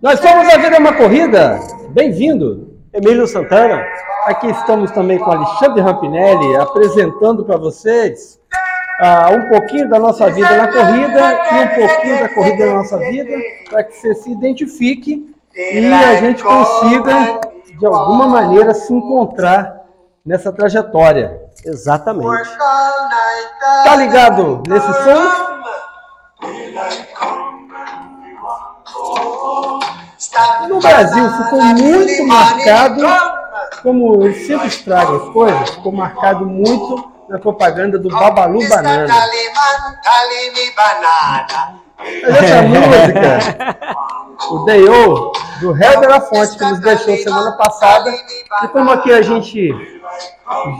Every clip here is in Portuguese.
Nós somos A Vida é uma Corrida. Bem-vindo. Emílio Santana. Aqui estamos também com Alexandre Rampinelli apresentando para vocês uh, um pouquinho da nossa vida na corrida e um pouquinho da corrida na nossa vida para que você se identifique e a gente consiga, de alguma maneira, se encontrar nessa trajetória. Exatamente. Tá ligado nesse som? No Brasil ficou muito marcado, como sempre estraga as coisas, ficou marcado muito na propaganda do Babalu Banana. Essa música, o Deio, do Réu da Fonte, que nos deixou semana passada, e como aqui a gente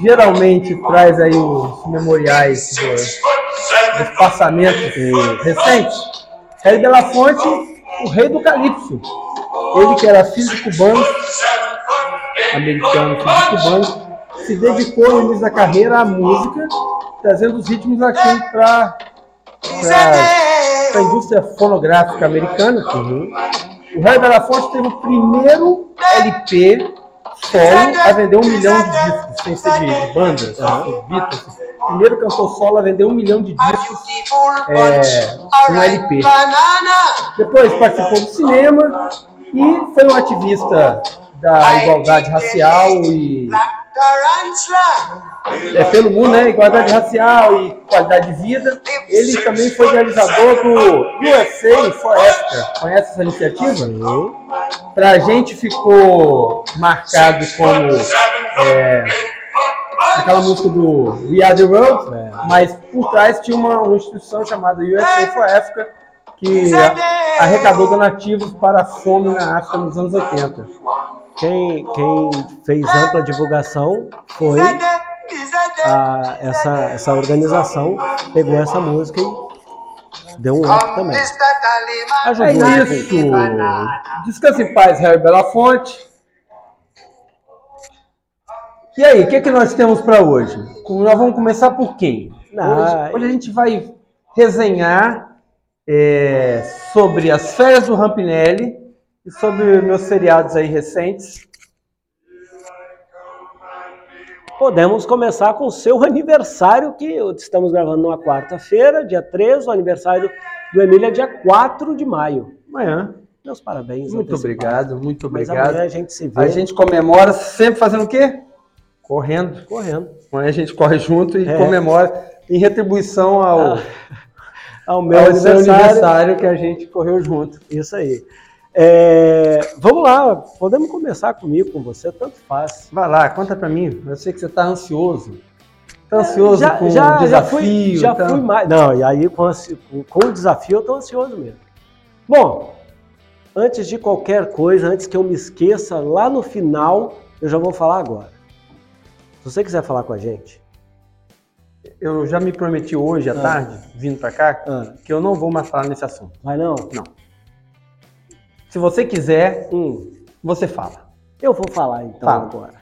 geralmente traz aí os memoriais dos, dos passamentos recentes, Réu da Fonte, o rei do Calypso, ele que era físico cubano, americano, físico cubano, se dedicou no início da carreira à música, trazendo os ritmos aqui para a indústria fonográfica americana. Uhum. O Rei Belafonte teve o primeiro LP solo a vender um milhão de discos, sem ser de, bandas, uhum. Beatles. Primeiro cantor solo a vender um milhão de discos é, um LP. Depois participou do cinema e foi um ativista da igualdade racial e é, pelo mundo, né? Igualdade racial e qualidade de vida. Ele também foi realizador do USA Forever. Conhece essa iniciativa? Para a gente ficou marcado como é, aquela música do We Are the World, é. mas por trás tinha uma, uma instituição chamada USA for Africa que arrecadou donativos para a fome na África nos anos 80. Quem, quem fez ampla divulgação foi a, essa, essa organização, pegou essa música e deu um up também. Ajudou é isso. Descanse em paz, Harry Belafonte. E aí, o que, é que nós temos para hoje? Nós vamos começar por quem? Hoje, hoje a gente vai resenhar é, sobre as férias do Rampinelli e sobre meus seriados aí recentes. Podemos começar com o seu aniversário, que estamos gravando numa quarta-feira, dia 13, o aniversário do Emília, dia 4 de maio. Amanhã. Meus parabéns. Muito obrigado, muito obrigado. a gente se vê. A gente comemora sempre fazendo o quê? Correndo. Correndo. Amanhã a gente corre junto e é. comemora em retribuição ao, ah, ao meu ao aniversário. aniversário que a gente correu junto. Isso aí. É, vamos lá, podemos começar comigo, com você, tanto faz. Vai lá, conta para mim. Eu sei que você está ansioso. Está ansioso já, com já, o desafio? Já fui, já então... fui mais. Não, e aí com, com o desafio eu estou ansioso mesmo. Bom, antes de qualquer coisa, antes que eu me esqueça, lá no final, eu já vou falar agora. Se você quiser falar com a gente. Eu já me prometi hoje à ah. tarde, vindo para cá, ah. que eu não vou mais falar nesse assunto. Vai não? Não. Se você quiser, hum, você fala. Eu vou falar então fala. agora.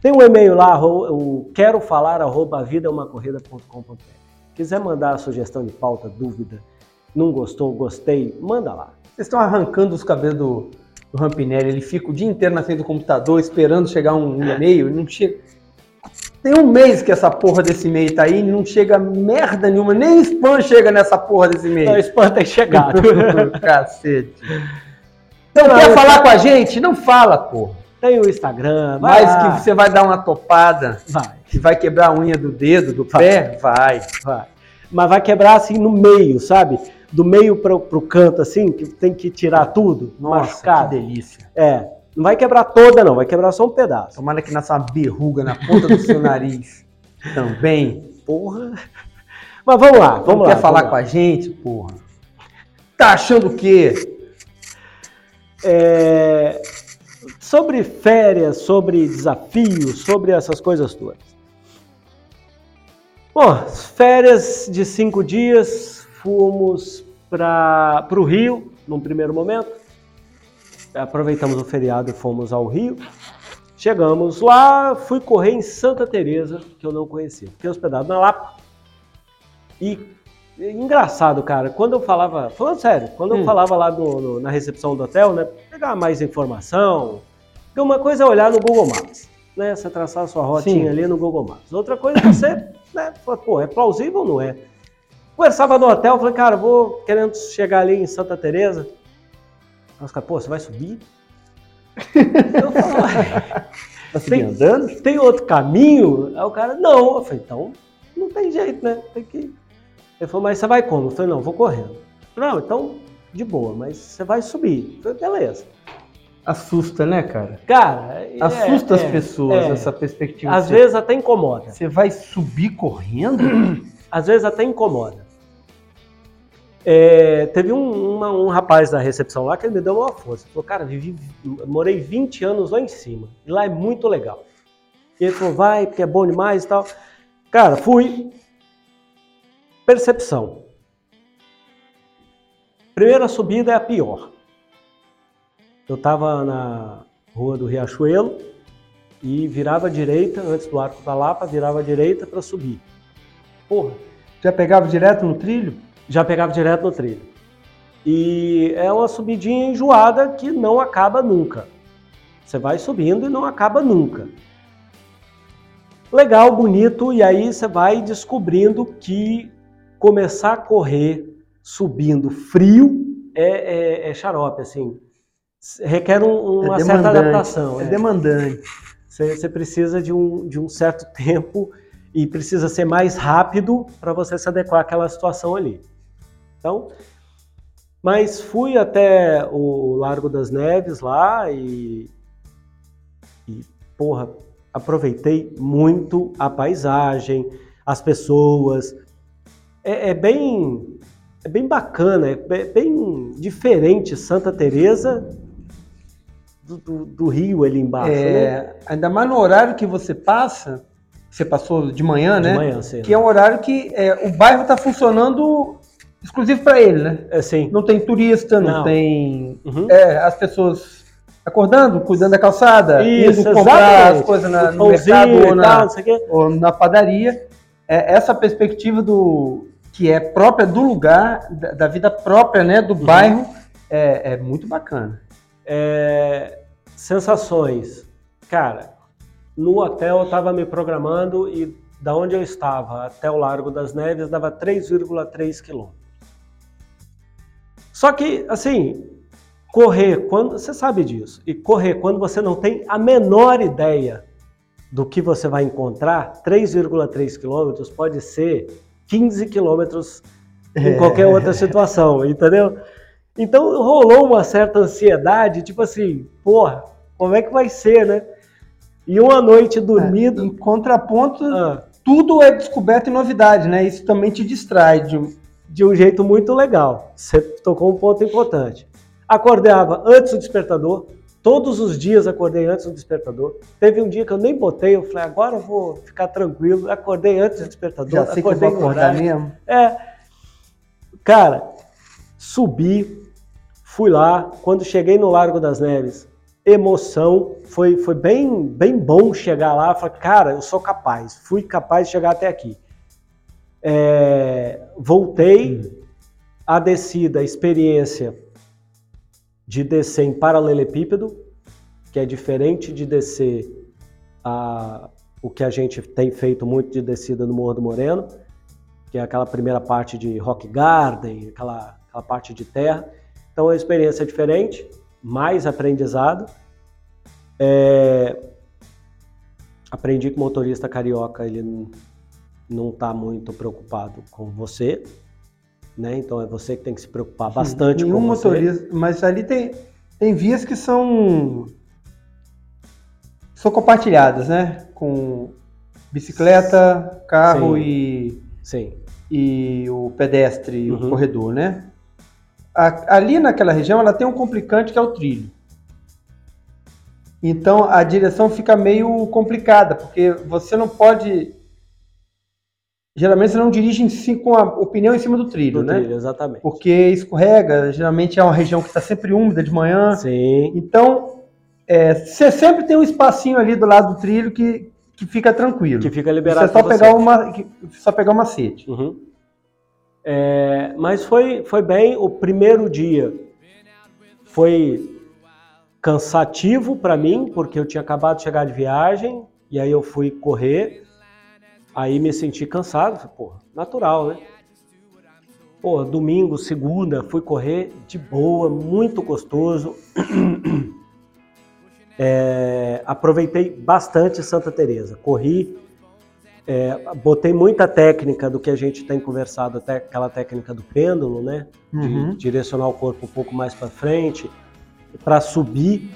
Tem um e-mail lá, o quero falar arroba vidaumacorrida.com.br. Quiser mandar sugestão de pauta, dúvida, não gostou, gostei, manda lá. Vocês estão arrancando os cabelos do, do Rampinelli, ele fica o dia inteiro na frente do computador esperando chegar um e-mail e não chega. Tem um mês que essa porra desse e-mail tá aí e não chega merda nenhuma, nem spam chega nessa porra desse e-mail. Não, spam tem chegado. Cacete. Não, não quer falar com a gente? Não fala, porra. Tem o Instagram. Mas lá. que você vai dar uma topada. Vai. Que vai quebrar a unha do dedo, do vai. pé? Vai. Vai. Mas vai quebrar assim no meio, sabe? Do meio pro, pro canto, assim, que tem que tirar tudo. Nossa, machucado. que delícia. É. Não vai quebrar toda, não. Vai quebrar só um pedaço. Tomara que nasça uma berruga na ponta do seu nariz. Também. Porra. Mas vamos lá, vamos não lá. Quer falar com a gente, porra? Tá achando o quê? É, sobre férias, sobre desafios, sobre essas coisas todas. Bom, férias de cinco dias, fomos para o Rio num primeiro momento. Aproveitamos o feriado e fomos ao Rio. Chegamos lá, fui correr em Santa Teresa, que eu não conhecia. Fiquei hospedado na Lapa. E engraçado, cara. Quando eu falava, falando sério, quando hum. eu falava lá no, no, na recepção do hotel, né, pegar mais informação, uma coisa é olhar no Google Maps, né, você traçar a sua rotinha Sim. ali no Google Maps. Outra coisa é você, né, falar, pô, é plausível ou não é? Conversava no hotel, falei, cara, vou querendo chegar ali em Santa Teresa. Os caras, pô, você vai subir? eu falo, tá tem, andando? Tem outro caminho? Aí o cara, não. Eu falei, então não tem jeito, né? Tem que. Ele falou, mas você vai como? Eu falei, não, vou correndo. Não, então, de boa, mas você vai subir. Eu falei, beleza. Assusta, né, cara? Cara, é, assusta é, as pessoas é, essa perspectiva. Às vezes até incomoda. Você vai subir correndo? Às vezes até incomoda. É, teve um, uma, um rapaz da recepção lá que ele me deu uma força. Ele falou, cara, vivi, morei 20 anos lá em cima. E lá é muito legal. E ele falou, vai, porque é bom demais e tal. Cara, fui. Percepção. Primeira subida é a pior. Eu estava na rua do Riachuelo e virava à direita, antes do Arco da Lapa, virava à direita para subir. Porra. Já pegava direto no trilho? Já pegava direto no trilho. E é uma subidinha enjoada que não acaba nunca. Você vai subindo e não acaba nunca legal, bonito, e aí você vai descobrindo que começar a correr subindo frio é, é, é xarope, assim. Requer um, uma é certa adaptação. É, é. demandante. Você, você, precisa de um, de um certo tempo e precisa ser mais rápido para você se adequar àquela situação ali. Então, mas fui até o Largo das Neves lá e, e porra, aproveitei muito a paisagem, as pessoas. É, é bem, é bem bacana, é bem diferente Santa Teresa do, do, do, Rio ali embaixo. É, né? Ainda mais no horário que você passa, você passou de manhã, de né? Manhã, sim. Que é um horário que é, o bairro está funcionando exclusivo para ele, né? É, sim. Não tem turista, não, não. tem. Uhum. É, as pessoas acordando, cuidando da calçada, Isso, indo comprar as coisas na, no mercado ou na, ou na padaria. É essa perspectiva do que é própria do lugar, da, da vida própria, né, do uhum. bairro, é, é, muito bacana. É, sensações, cara. No hotel eu estava me programando e da onde eu estava até o Largo das Neves dava 3,3 quilômetros. Só que, assim, correr quando você sabe disso e correr quando você não tem a menor ideia do que você vai encontrar, 3,3 quilômetros pode ser 15 quilômetros em é. qualquer outra situação, entendeu? Então rolou uma certa ansiedade, tipo assim, porra, como é que vai ser, né? E uma noite dormindo. É, em contraponto, ah. tudo é descoberto e novidade, né? Isso também te distrai de de um jeito muito legal. Você tocou um ponto importante. Acordava antes do despertador, todos os dias acordei antes do despertador. Teve um dia que eu nem botei, eu falei, agora eu vou ficar tranquilo. Acordei antes do despertador, Já sei acordei que eu vou acordar mesmo. É. Cara, subi, fui lá, quando cheguei no Largo das Neves, emoção, foi, foi bem, bem bom chegar lá. Falei, cara, eu sou capaz, fui capaz de chegar até aqui. É, voltei, a descida, a experiência de descer em paralelepípedo, que é diferente de descer a, o que a gente tem feito muito de descida no Morro do Moreno, que é aquela primeira parte de rock garden, aquela, aquela parte de terra. Então a experiência é diferente, mais aprendizado. É... Aprendi que motorista carioca ele não está muito preocupado com você, né? Então é você que tem que se preocupar bastante Nenhum com você. motorista, mas ali tem, tem vias que são são compartilhadas, né? Com bicicleta, carro Sim. e Sim. e o pedestre, uhum. o corredor, né? A, ali naquela região ela tem um complicante que é o trilho. Então a direção fica meio complicada, porque você não pode geralmente você não dirige com a opinião em cima do trilho, do né? Trilho, exatamente. Porque escorrega, geralmente é uma região que está sempre úmida de manhã. Sim. Então, é, você sempre tem um espacinho ali do lado do trilho que, que fica tranquilo. Que fica liberado. Você só pegar uma, só pegar uma sede. Uhum. É, mas foi, foi bem. O primeiro dia foi cansativo para mim, porque eu tinha acabado de chegar de viagem, e aí eu fui correr, aí me senti cansado, pô, natural, né? Pô, domingo, segunda, fui correr de boa, muito gostoso. É, aproveitei bastante Santa Teresa, corri, é, botei muita técnica do que a gente tem conversado, até aquela técnica do pêndulo, né? Uhum. De direcionar o corpo um pouco mais para frente, para subir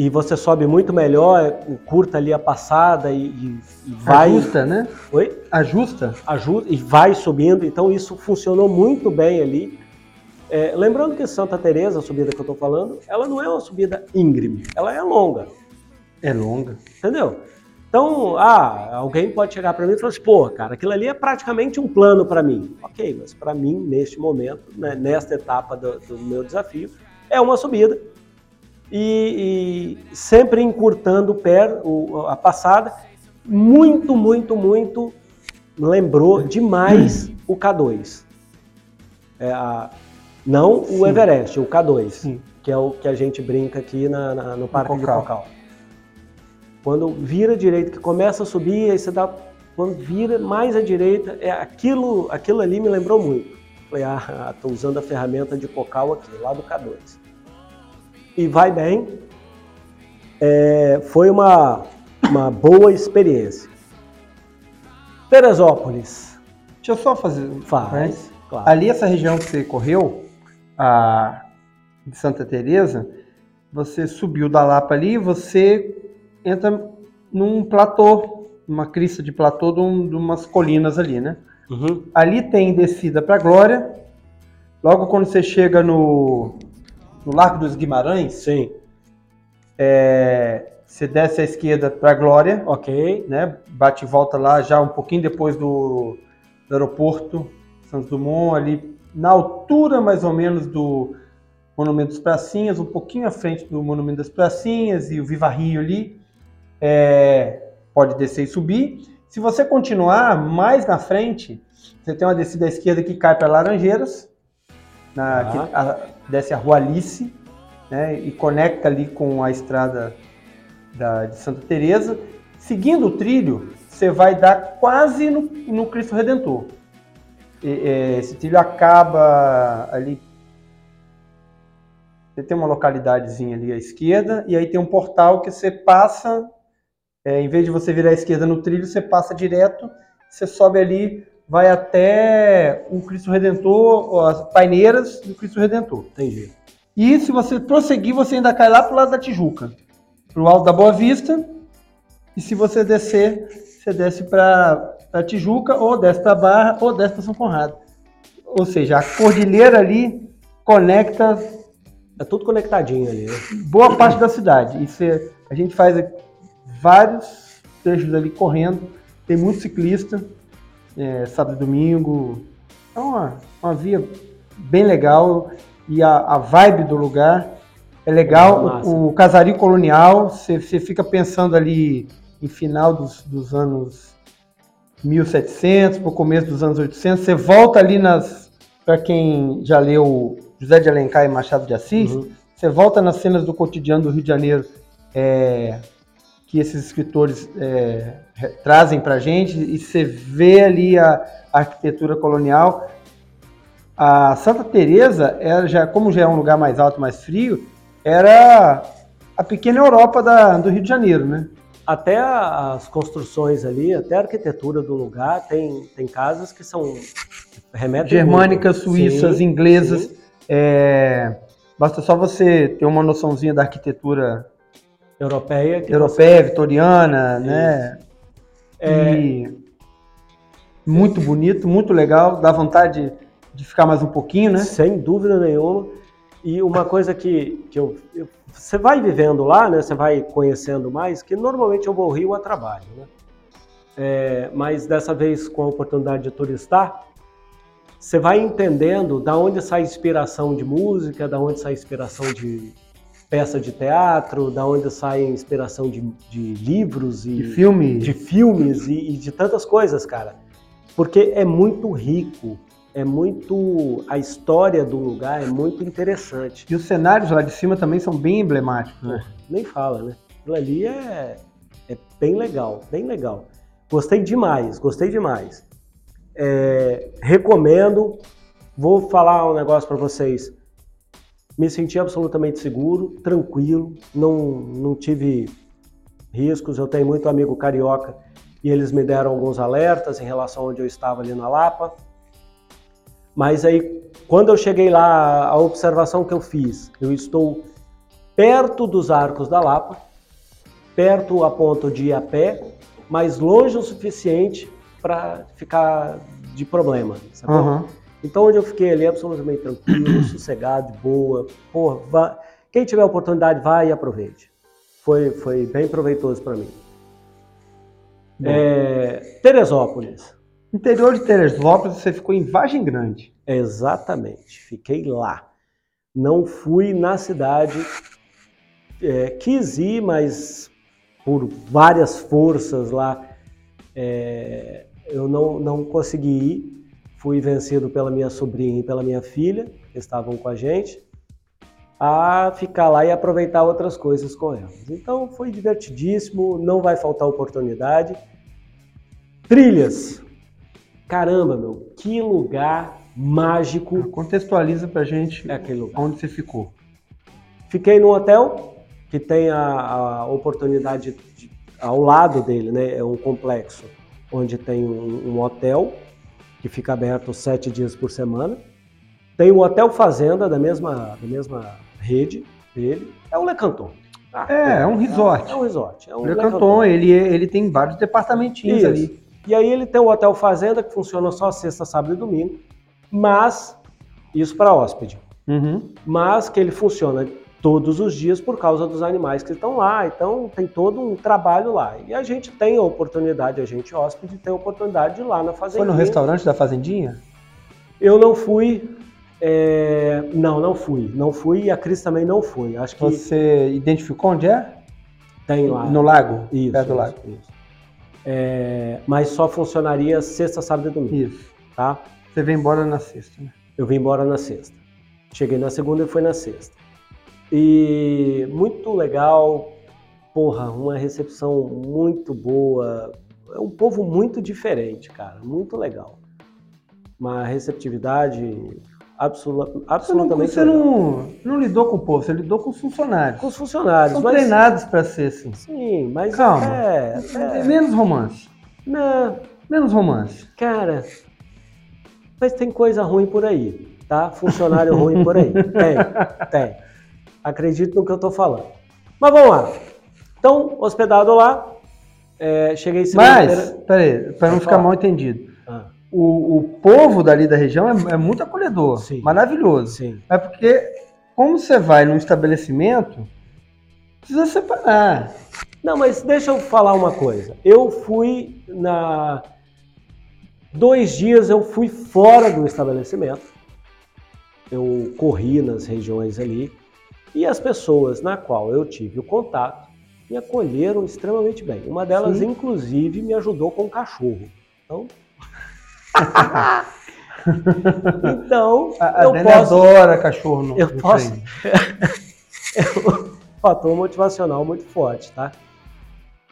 e você sobe muito melhor, curta ali a passada e, e, vai. Ajusta, né? Oi? Ajusta. Ajuda e vai subindo. Então isso funcionou muito bem ali. É, lembrando que Santa Teresa, a subida que eu estou falando, ela não é uma subida íngreme, ela é longa. É longa. Entendeu? Então, ah, alguém pode chegar para mim e falar assim, pô, cara, aquilo ali é praticamente um plano para mim. Ok, mas para mim, neste momento, né, nesta etapa do, do meu desafio, é uma subida e, e sempre encurtando o pé, o, a passada, muito, muito, muito lembrou demais o K2. É a, não Sim. o Everest, o K2, Sim. que é o que a gente brinca aqui na, na no Parque de Cocal. Quando vira direita, que começa a subir, aí você dá. Quando vira mais à direita, é aquilo, aquilo ali me lembrou muito. Falei, ah, estou usando a ferramenta de Cocal aqui, lá do K2 e vai bem. É, foi uma, uma boa experiência. Teresópolis. Deixa eu só fazer. Faz. Né? Claro. Ali, essa região que você correu, a, de Santa Teresa, você subiu da Lapa ali, você entra num platô, uma crista de platô de, um, de umas colinas ali, né? Uhum. Ali tem descida para Glória. Logo quando você chega no no Largo dos Guimarães, sim. É, você desce à esquerda para Glória, ok, né? Bate e volta lá já um pouquinho depois do, do aeroporto Santos Dumont, ali na altura mais ou menos do Monumento das Pracinhas, um pouquinho à frente do Monumento das Pracinhas e o Viva Rio ali. É, pode descer e subir. Se você continuar mais na frente, você tem uma descida à esquerda que cai para Laranjeiras, na, ah. que, a, desce a Rua Alice, né, e conecta ali com a estrada da, de Santa Teresa. Seguindo o trilho, você vai dar quase no, no Cristo Redentor. E, é, esse trilho acaba ali. Você tem uma localidadezinha ali à esquerda, e aí tem um portal que você passa, é, em vez de você virar à esquerda no trilho, você passa direto, você sobe ali vai até o Cristo Redentor, as paineiras do Cristo Redentor. Entendi. E se você prosseguir, você ainda cai lá pro lado da Tijuca, pro alto da Boa Vista. E se você descer, você desce para a Tijuca, ou desce para Barra, ou desce para São Conrado. Ou seja, a cordilheira ali conecta. É tudo conectadinho ali. Né? Boa parte da cidade. É, a gente faz vários trechos ali correndo. Tem muito ciclista é, sábado e domingo. É uma, uma via bem legal e a, a vibe do lugar é legal. É o, o, casario colonial, você fica pensando ali em final dos, dos anos 1700, para o começo dos anos 800. Você volta ali nas. Para quem já leu José de Alencar e Machado de Assis, uhum. você volta nas cenas do cotidiano do Rio de Janeiro. É, que esses escritores é, trazem para a gente e você vê ali a, a, arquitetura colonial. A Santa Teresa, era já, como já é um lugar mais alto, mais frio, era a pequena Europa da, do Rio de Janeiro, né? Até as construções ali, até a arquitetura do lugar, tem, tem casas que são remetem germânicas, suíças, sim, inglesas. Sim. É, basta só você ter uma noçãozinha da arquitetura europeia. europeia, você... vitoriana, Isso. né? É... E muito bonito, muito legal, dá vontade de ficar mais um pouquinho, né? Sem dúvida nenhuma. E uma coisa que, que eu, eu, você vai vivendo lá, né? Você vai conhecendo mais, que normalmente eu vou ao Rio a trabalho, né? É, mas dessa vez com a oportunidade de turistar, você vai entendendo da onde sai inspiração de música, da onde sai inspiração de, peça de teatro, da onde sai a inspiração de, de livros e de, filme. de filmes e, e, de tantas coisas, cara. Porque é muito rico é muito. A história do lugar é muito interessante. E os cenários lá de cima também são bem emblemáticos, né? Nem fala, né? Aquilo ali é, é bem legal, bem legal. Gostei demais, gostei demais. É, recomendo. Vou falar um negócio para vocês. Me senti absolutamente seguro, tranquilo, não, não tive riscos. Eu tenho muito amigo carioca e eles me deram alguns alertas em relação a onde eu estava ali na Lapa. Mas aí, quando eu cheguei lá, a observação que eu fiz, eu estou perto dos arcos da Lapa, perto a ponto de ir a pé, mas longe o suficiente para ficar de problema. Uhum. Então, onde eu fiquei ali absolutamente tranquilo, sossegado, de boa. Porra, quem tiver oportunidade, vai e aproveite. Foi, foi bem proveitoso para mim. É, Teresópolis. Interior de Teresópolis, você ficou em Vargem Grande. Exatamente, fiquei lá. Não fui na cidade, é, quis ir, mas por várias forças lá é, eu não, não consegui ir. Fui vencido pela minha sobrinha e pela minha filha, que estavam com a gente, a ficar lá e aproveitar outras coisas com elas. Então foi divertidíssimo, não vai faltar oportunidade. Trilhas. Caramba, meu, que lugar mágico. Contextualiza pra gente é aquele lugar. onde você ficou. Fiquei num hotel que tem a, a oportunidade de, ao lado dele, né? É um complexo onde tem um, um, hotel que fica aberto sete dias por semana. Tem um hotel fazenda da mesma, da mesma rede dele. É o Le Canton. Ah, é, é, um resort. É, é um resort. É um Le, Le Canton, Canton, ele, ele tem vários departamentinhos Isso. ali. E aí ele tem o Hotel Fazenda, que funciona só sexta, sábado e domingo, mas, isso para hóspede, uhum. mas que ele funciona todos os dias por causa dos animais que estão lá, então tem todo um trabalho lá. E a gente tem a oportunidade, a gente hóspede tem a oportunidade de ir lá na Fazendinha. Foi no restaurante da Fazendinha? Eu não fui, é... não, não fui, não fui e a Cris também não foi. Acho que... Você identificou onde é? Tem lá. No lago? Isso. Perto do lago. Isso é, mas só funcionaria sexta, sábado e domingo. Isso. Tá? Você veio embora na sexta, né? Eu vim embora na sexta. Cheguei na segunda e fui na sexta. E muito legal, porra, uma recepção muito boa. É um povo muito diferente, cara, muito legal. Uma receptividade absoluta, absolutamente. Você, não, você não, não, lidou com o povo, você lidou com os funcionários. Com os funcionários. São mas... treinados para ser assim. Sim, mas. Calma. É, é... Menos romance. Não. Menos romance. Cara, mas tem coisa ruim por aí, tá? Funcionário ruim por aí. Tem, tem. Acredito no que eu tô falando. Mas vamos lá. Então, hospedado lá, é, cheguei Mas, peraí, para não ficar mal entendido o, o povo dali da região é, é muito acolhedor, Sim. maravilhoso. Sim. É porque, como você vai num estabelecimento, precisa separar. Não, mas deixa eu falar uma coisa. Eu fui na. Dois dias eu fui fora do estabelecimento. Eu corri nas regiões ali. E as pessoas na qual eu tive o contato me acolheram extremamente bem. Uma delas, Sim. inclusive, me ajudou com o cachorro. Então, então, a, a eu posso, adora cachorro no Eu posso. é um fator motivacional muito forte, tá?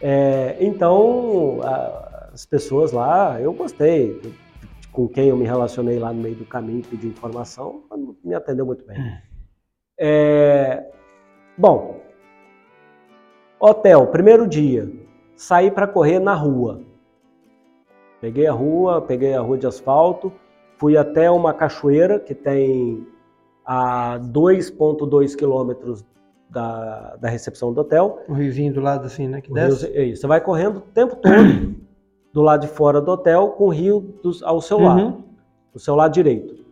É, então, a, as pessoas lá, eu gostei. Com quem eu me relacionei lá no meio do caminho, pedi informação, me atendeu muito bem. É, bom, hotel, primeiro dia, saí para correr na rua. Peguei a rua, peguei a rua de asfalto, fui até uma cachoeira que tem a 2,2 quilômetros da, da recepção do hotel. O riozinho do lado assim, né? Que desce. Rio, é isso. Você vai correndo o tempo todo do lado de fora do hotel com o rio do, ao seu uhum. lado, do seu lado direito.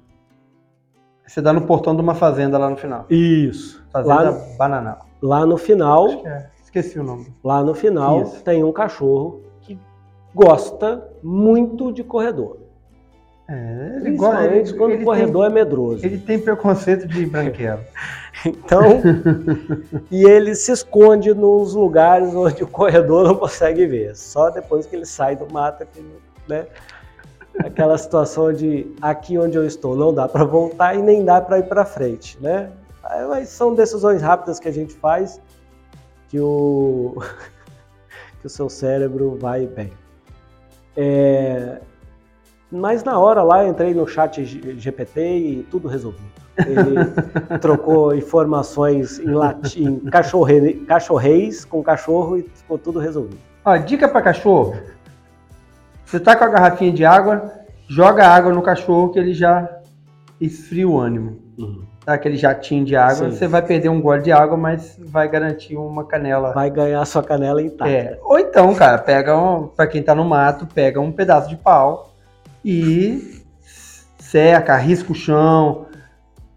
Você dá no portão de uma fazenda lá no final. Isso. Fazenda lá Bananal. Lá no final. Acho que é. Esqueci o nome. Lá no final Isso. tem um cachorro gosta muito de corredor. É, ele Principalmente quando ele o corredor tem, é medroso. Ele tem preconceito de branquelo. então, e ele se esconde nos lugares onde o corredor não consegue ver. Só depois que ele sai do mato, que, né? Aquela situação de aqui onde eu estou não dá para voltar e nem dá para ir para frente, né? Mas são decisões rápidas que a gente faz que o, que o seu cérebro vai bem. É, mas na hora lá entrei no chat GPT e tudo resolvido. Ele trocou informações em latim, cachorre, cachorreis com cachorro e ficou tudo resolvido. Ó, dica para cachorro. Você tá com a garrafinha de água, joga água no cachorro que ele já esfria o ânimo. Uhum. Tá aquele jatinho de água, Sim. você vai perder um gole de água, mas vai garantir uma canela. Vai ganhar sua canela intacta. É. Ou então, cara, pega um, para quem tá no mato, pega um pedaço de pau e seca, arrisca o chão.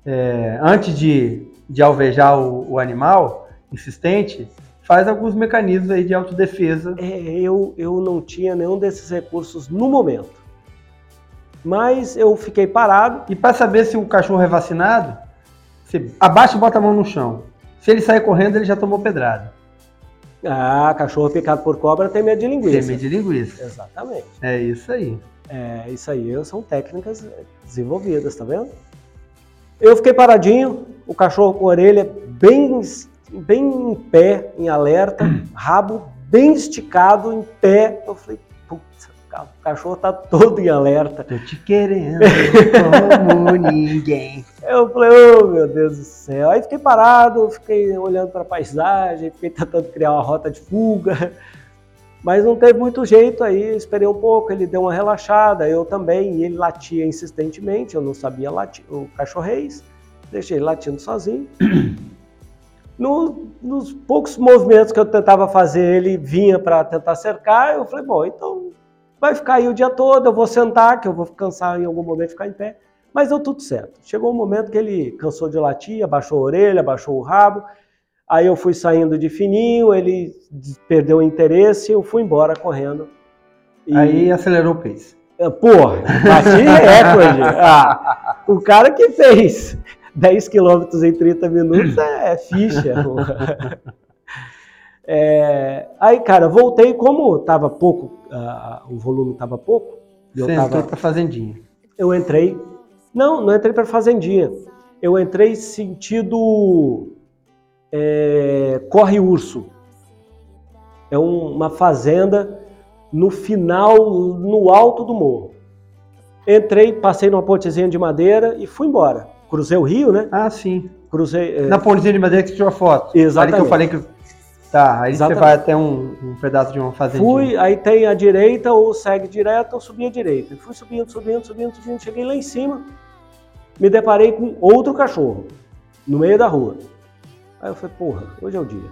É, antes de, de alvejar o, o animal insistente, faz alguns mecanismos aí de autodefesa. É, eu, eu não tinha nenhum desses recursos no momento. Mas eu fiquei parado. E para saber se o cachorro é vacinado, você abaixa e bota a mão no chão. Se ele sair correndo, ele já tomou pedrada. Ah, cachorro picado por cobra tem medo de linguiça. Tem medo de linguiça. Exatamente. É isso aí. É, isso aí são técnicas desenvolvidas, tá vendo? Eu fiquei paradinho, o cachorro com a orelha bem, bem em pé, em alerta, rabo bem esticado, em pé. Eu falei, putz, o cachorro tá todo em alerta. Tô te querendo como ninguém. Eu falei, oh meu Deus do céu. Aí fiquei parado, fiquei olhando para a paisagem, fiquei tentando criar uma rota de fuga. Mas não teve muito jeito aí, esperei um pouco, ele deu uma relaxada, eu também, e ele latia insistentemente, eu não sabia latir, o cachorreis, deixei ele latindo sozinho. No, nos poucos movimentos que eu tentava fazer, ele vinha para tentar cercar, eu falei, bom, então vai ficar aí o dia todo, eu vou sentar, que eu vou cansar em algum momento ficar em pé. Mas deu tudo certo. Chegou um momento que ele cansou de latir, abaixou a orelha, abaixou o rabo. Aí eu fui saindo de fininho, ele perdeu o interesse, eu fui embora correndo. E... Aí acelerou o pace. É, porra, bati recorde. Ah, o cara que fez 10 quilômetros em 30 minutos é, é ficha. É, aí, cara, voltei, como tava pouco, uh, o volume tava pouco. Eu Você tava, entrou pra fazendinha. Eu entrei. Não, não entrei pra fazendinha. Eu entrei sentido é, Corre Urso. É um, uma fazenda no final, no alto do morro. Entrei, passei numa pontezinha de madeira e fui embora. Cruzei o rio, né? Ah, sim. Cruzei. É... Na pontezinha de madeira que você tirou a foto. Exatamente. Ali que eu falei que Tá, aí Exatamente. você vai até um, um, pedaço de uma fazenda. Fui, aí tem a direita, ou segue direto, ou subi a direita. Fui subindo, subindo, subindo, subindo, cheguei lá em cima, me deparei com outro cachorro, no meio da rua. Aí eu falei, porra, hoje é o dia.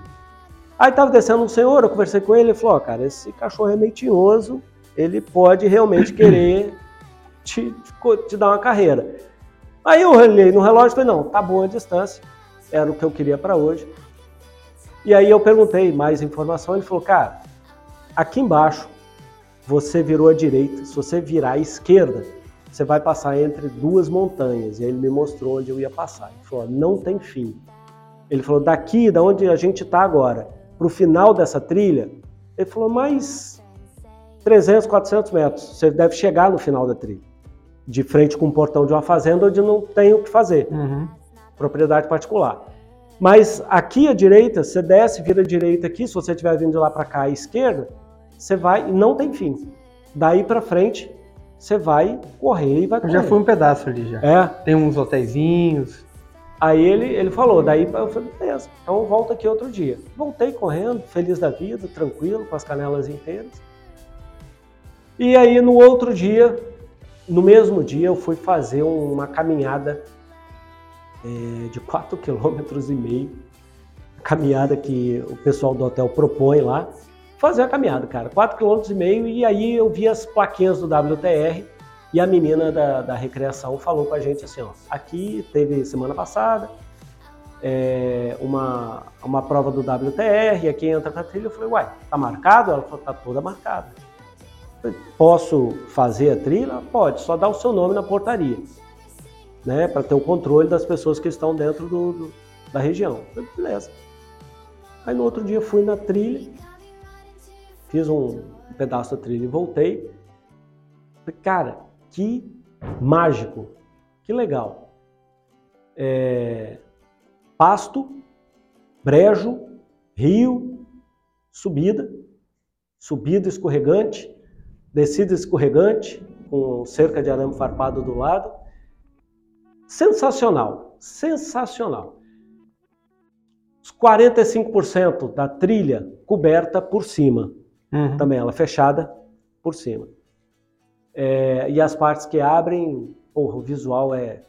Aí tava descendo um senhor, eu conversei com ele, ele falou, ó, oh, cara, esse cachorro é meio tinhoso, ele pode realmente querer te, te, dar uma carreira. Aí eu olhei no relógio e falei, não, tá boa a distância, era o que eu queria para hoje. E aí eu perguntei mais informação, ele falou, cara, aqui embaixo você virou à direita, se você virar à esquerda, você vai passar entre duas montanhas. E aí ele me mostrou onde eu ia passar. Ele falou, não tem fim. Ele falou, daqui, da onde a gente está agora, para o final dessa trilha, ele falou, mais 300, 400 metros, você deve chegar no final da trilha. De frente com o portão de uma fazenda onde não tem o que fazer. Uhum. Propriedade particular. Mas aqui à direita, você desce, vira à direita aqui, se você estiver vindo de lá para cá à esquerda, você vai e não tem fim. Daí para frente, você vai correr e vai correr. Eu já fui um pedaço ali já. É. Tem uns hotéisinhos. Aí ele, ele falou, daí eu falei, beleza, então volta aqui outro dia. Voltei correndo, feliz da vida, tranquilo, com as canelas inteiras. E aí no outro dia, no mesmo dia, eu fui fazer uma caminhada é, de 4,5 km caminhada que o pessoal do hotel propõe lá, fazer a caminhada, cara, 4,5 km e e aí eu vi as plaquinhas do WTR e a menina da, da recreação falou com a gente assim, ó, aqui teve semana passada é, uma, uma prova do WTR, aqui entra na trilha, eu falei, uai, tá marcado? Ela falou, tá toda marcada. Posso fazer a trilha? Pode, só dá o seu nome na portaria né, para ter o controle das pessoas que estão dentro do, do, da região. Beleza. Aí no outro dia fui na trilha, fiz um, um pedaço da trilha e voltei. Falei, cara, que mágico, que legal. É, pasto, brejo, rio, subida, subida escorregante, descida escorregante, com cerca de arame farpado do lado. Sensacional, sensacional. Os 45% da trilha coberta por cima, uhum. também ela fechada por cima. É, e as partes que abrem, porra, o visual é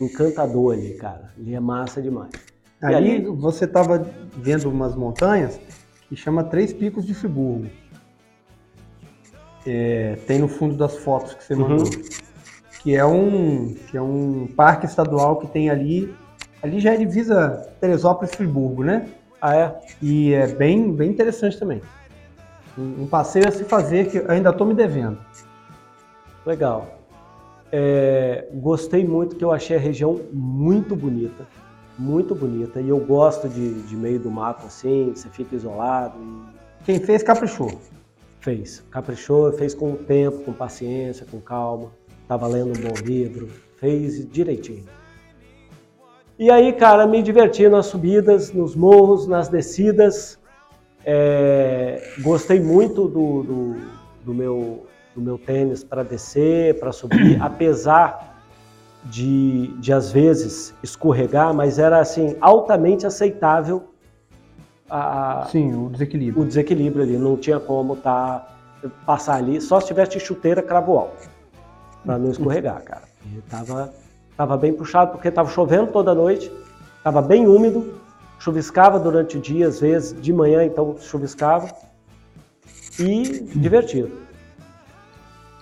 encantador ali, cara. Ali é massa demais. Ali, ali você estava vendo umas montanhas que chama Três Picos de Friburgo. É, tem no fundo das fotos que você uhum. mandou. Que é um que é um parque estadual que tem ali. Ali já é divisa Teresópolis Friburgo, né? Ah, é? E é bem, bem interessante também. Um, um passeio a se fazer que ainda estou me devendo. Legal. É, gostei muito que eu achei a região muito bonita, muito bonita. E eu gosto de, de meio do mato assim, você fica isolado. E... Quem fez caprichou. Fez, caprichou, fez com o tempo, com paciência, com calma. Tava lendo um bom livro, fez direitinho. E aí, cara, me diverti nas subidas, nos morros, nas descidas. É, gostei muito do, do, do meu do meu tênis para descer, para subir, apesar de, de às vezes escorregar, mas era assim altamente aceitável a, Sim, o desequilíbrio. O desequilíbrio ali, não tinha como tá, passar ali, só se tivesse chuteira cravo alto, para não escorregar, cara. E tava, tava bem puxado, porque tava chovendo toda noite, tava bem úmido, chuviscava durante o dia, às vezes, de manhã então chuviscava, e divertido.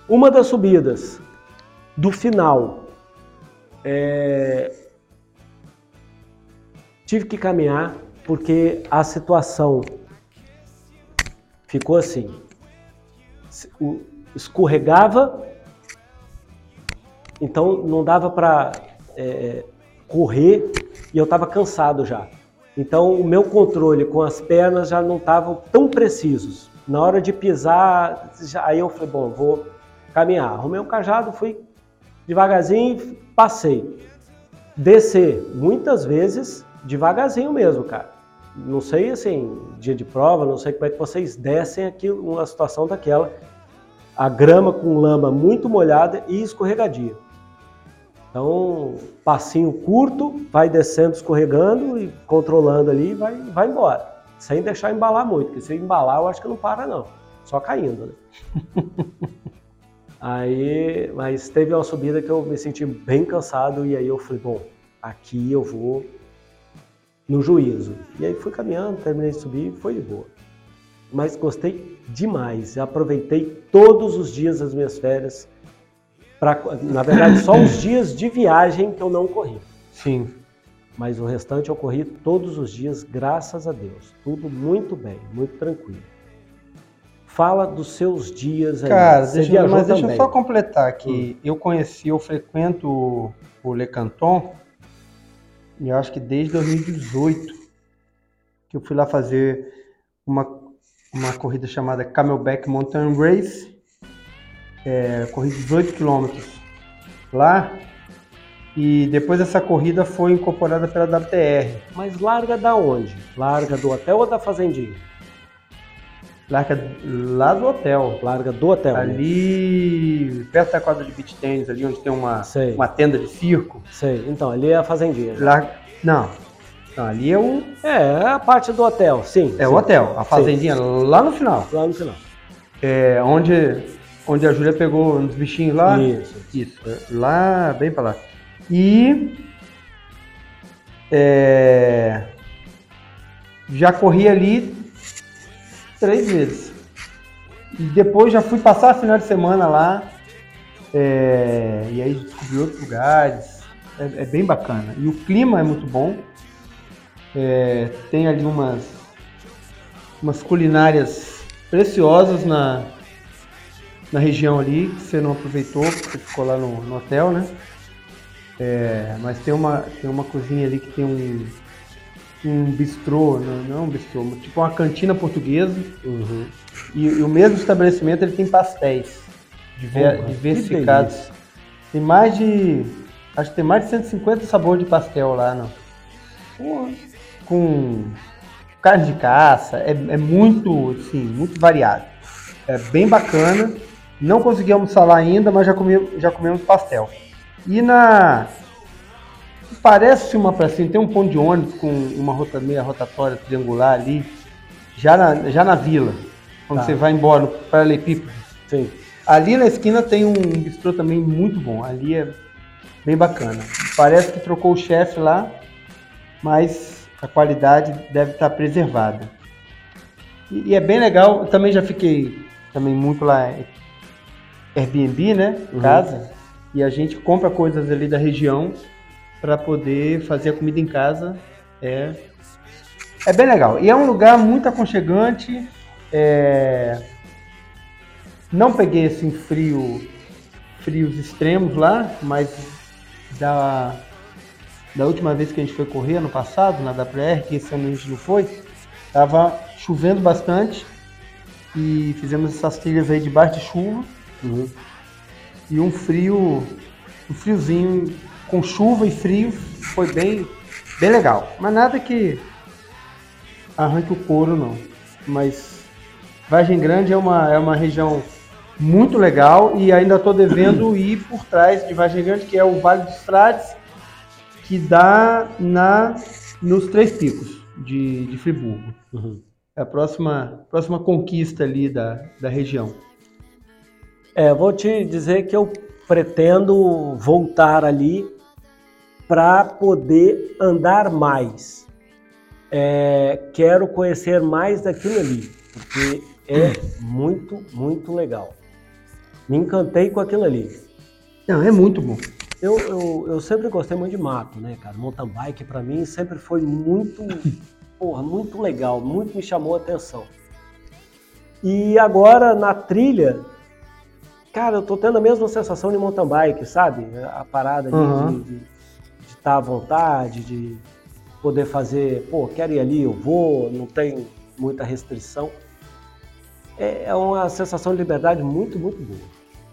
Uma das subidas do final, é... tive que caminhar porque a situação ficou assim. Escorregava, então não dava para é, correr e eu estava cansado já. Então o meu controle com as pernas já não estavam tão precisos. Na hora de pisar, já, aí eu falei, bom, vou caminhar. Arrumei um cajado, fui devagarzinho, passei. Descer, muitas vezes, devagarzinho mesmo, cara. Não sei, assim, dia de prova, não sei como é que vocês descem aqui uma situação daquela. A grama com lama muito molhada e escorregadia. Então, passinho curto, vai descendo, escorregando e controlando ali, vai, vai embora. Sem deixar embalar muito, porque se embalar, eu acho que não para não. Só caindo, né? Aí, mas teve uma subida que eu me senti bem cansado e aí eu falei, bom, aqui eu vou no juízo. E aí fui caminhando, terminei de subir, foi de boa. Mas gostei demais, aproveitei todos os dias das minhas férias. Pra, na verdade, só os dias de viagem que eu não corri. Sim. Mas o restante eu corri todos os dias, graças a Deus. Tudo muito bem, muito tranquilo. Fala dos seus dias aí. Cara, deixa, mas deixa eu só completar que hum. eu conheci, eu frequento o Le Canton, eu acho que desde 2018, que eu fui lá fazer uma, uma corrida chamada Camelback Mountain Race, é, corri 18 quilômetros lá, e depois essa corrida foi incorporada pela WTR. Mas larga da onde? Larga do hotel ou da fazendinha? Larga lá do hotel. Larga do hotel. Ali, né? perto da quadra de beach tennis, ali onde tem uma, uma tenda de circo. Sei. Então, ali é a fazendinha. Larga... Não. Não, ali é o. É, é a parte do hotel, sim. É sim. o hotel. A fazendinha sim. lá no final. Lá no final. É, onde, onde a Júlia pegou uns bichinhos lá. Isso. Isso. Lá, bem pra lá. E. É, já corri ali três vezes. E depois já fui passar final de semana lá. É, e aí descobri outros lugares. É, é, bem bacana. E o clima é muito bom. É, tem ali umas, umas culinárias preciosas na, na região ali, que você não aproveitou, porque ficou lá no, no hotel, né? É, mas tem uma, tem uma cozinha ali que tem um, um bistrô, não, não é um bistrô, tipo uma cantina portuguesa. Uhum. E, e, o mesmo estabelecimento ele tem pastéis diver, diversificados. Tem mais de. Acho que tem mais de 150 sabores de pastel lá, não? Com carne de caça, é, é muito, assim, muito variado. É bem bacana. Não consegui almoçar lá ainda, mas já, comi, já comemos pastel. E na. Parece uma pracinha, tem um ponto de ônibus com uma rota, meia rotatória triangular ali, já na, já na vila, quando tá. você vai embora para Leipipo. Sim. Ali na esquina tem um bistrô também muito bom. Ali é bem bacana. Parece que trocou o chefe lá, mas a qualidade deve estar preservada. E, e, é bem legal. Eu também já fiquei também muito lá Airbnb, né? Uhum. Casa. E a gente compra coisas ali da região para poder fazer a comida em casa. É, é bem legal. E é um lugar muito aconchegante. É... Não peguei assim frio, frios extremos lá, mas da, da última vez que a gente foi correr ano passado, na WR, que esse ano a gente não foi, tava chovendo bastante e fizemos essas trilhas aí debaixo de chuva. Uhum. E um frio, um friozinho com chuva e frio, foi bem, bem legal. Mas nada que arranque o couro não. Mas Vargem Grande é uma, é uma região muito legal e ainda estou devendo ir por trás de Vargem Grande, que é o Vale dos Frades, que dá na nos Três Picos de, de Friburgo. Uhum. É a próxima, próxima conquista ali da, da região. É, vou te dizer que eu pretendo voltar ali para poder andar mais. É, quero conhecer mais daquilo ali, porque é muito, muito legal. Me encantei com aquilo ali. Não, é muito bom. Eu, eu, eu sempre gostei muito de mato, né, cara? Mountain bike para mim sempre foi muito, porra, muito legal, muito me chamou a atenção. E agora na trilha, cara, eu tô tendo a mesma sensação de mountain bike, sabe? A parada uhum. de estar à vontade, de poder fazer, pô, quero ir ali, eu vou, não tem muita restrição. É, é uma sensação de liberdade muito, muito boa.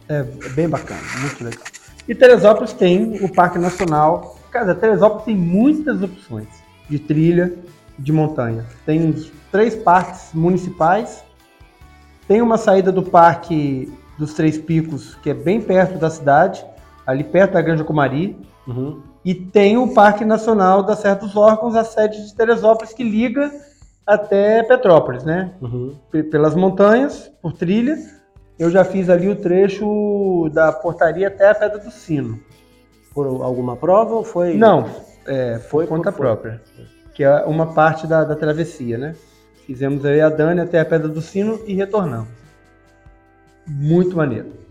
É, bem bacana, muito legal. E Teresópolis tem o Parque Nacional. Cara, Teresópolis tem muitas opções de trilha, de montanha. Tem três parques municipais. Tem uma saída do Parque dos Três Picos, que é bem perto da cidade, ali perto da Grande Comari. Uhum. E tem o Parque Nacional da Serra dos Órgãos, a sede de Teresópolis, que liga até Petrópolis, né? Uhum. Pelas montanhas, por trilha eu já fiz ali o trecho da portaria até a Pedra do Sino. Por alguma prova ou foi? Não, é, foi conta própria. Que é uma parte da, da travessia, né? Fizemos aí a Dani até a Pedra do Sino e retornamos. Muito maneiro.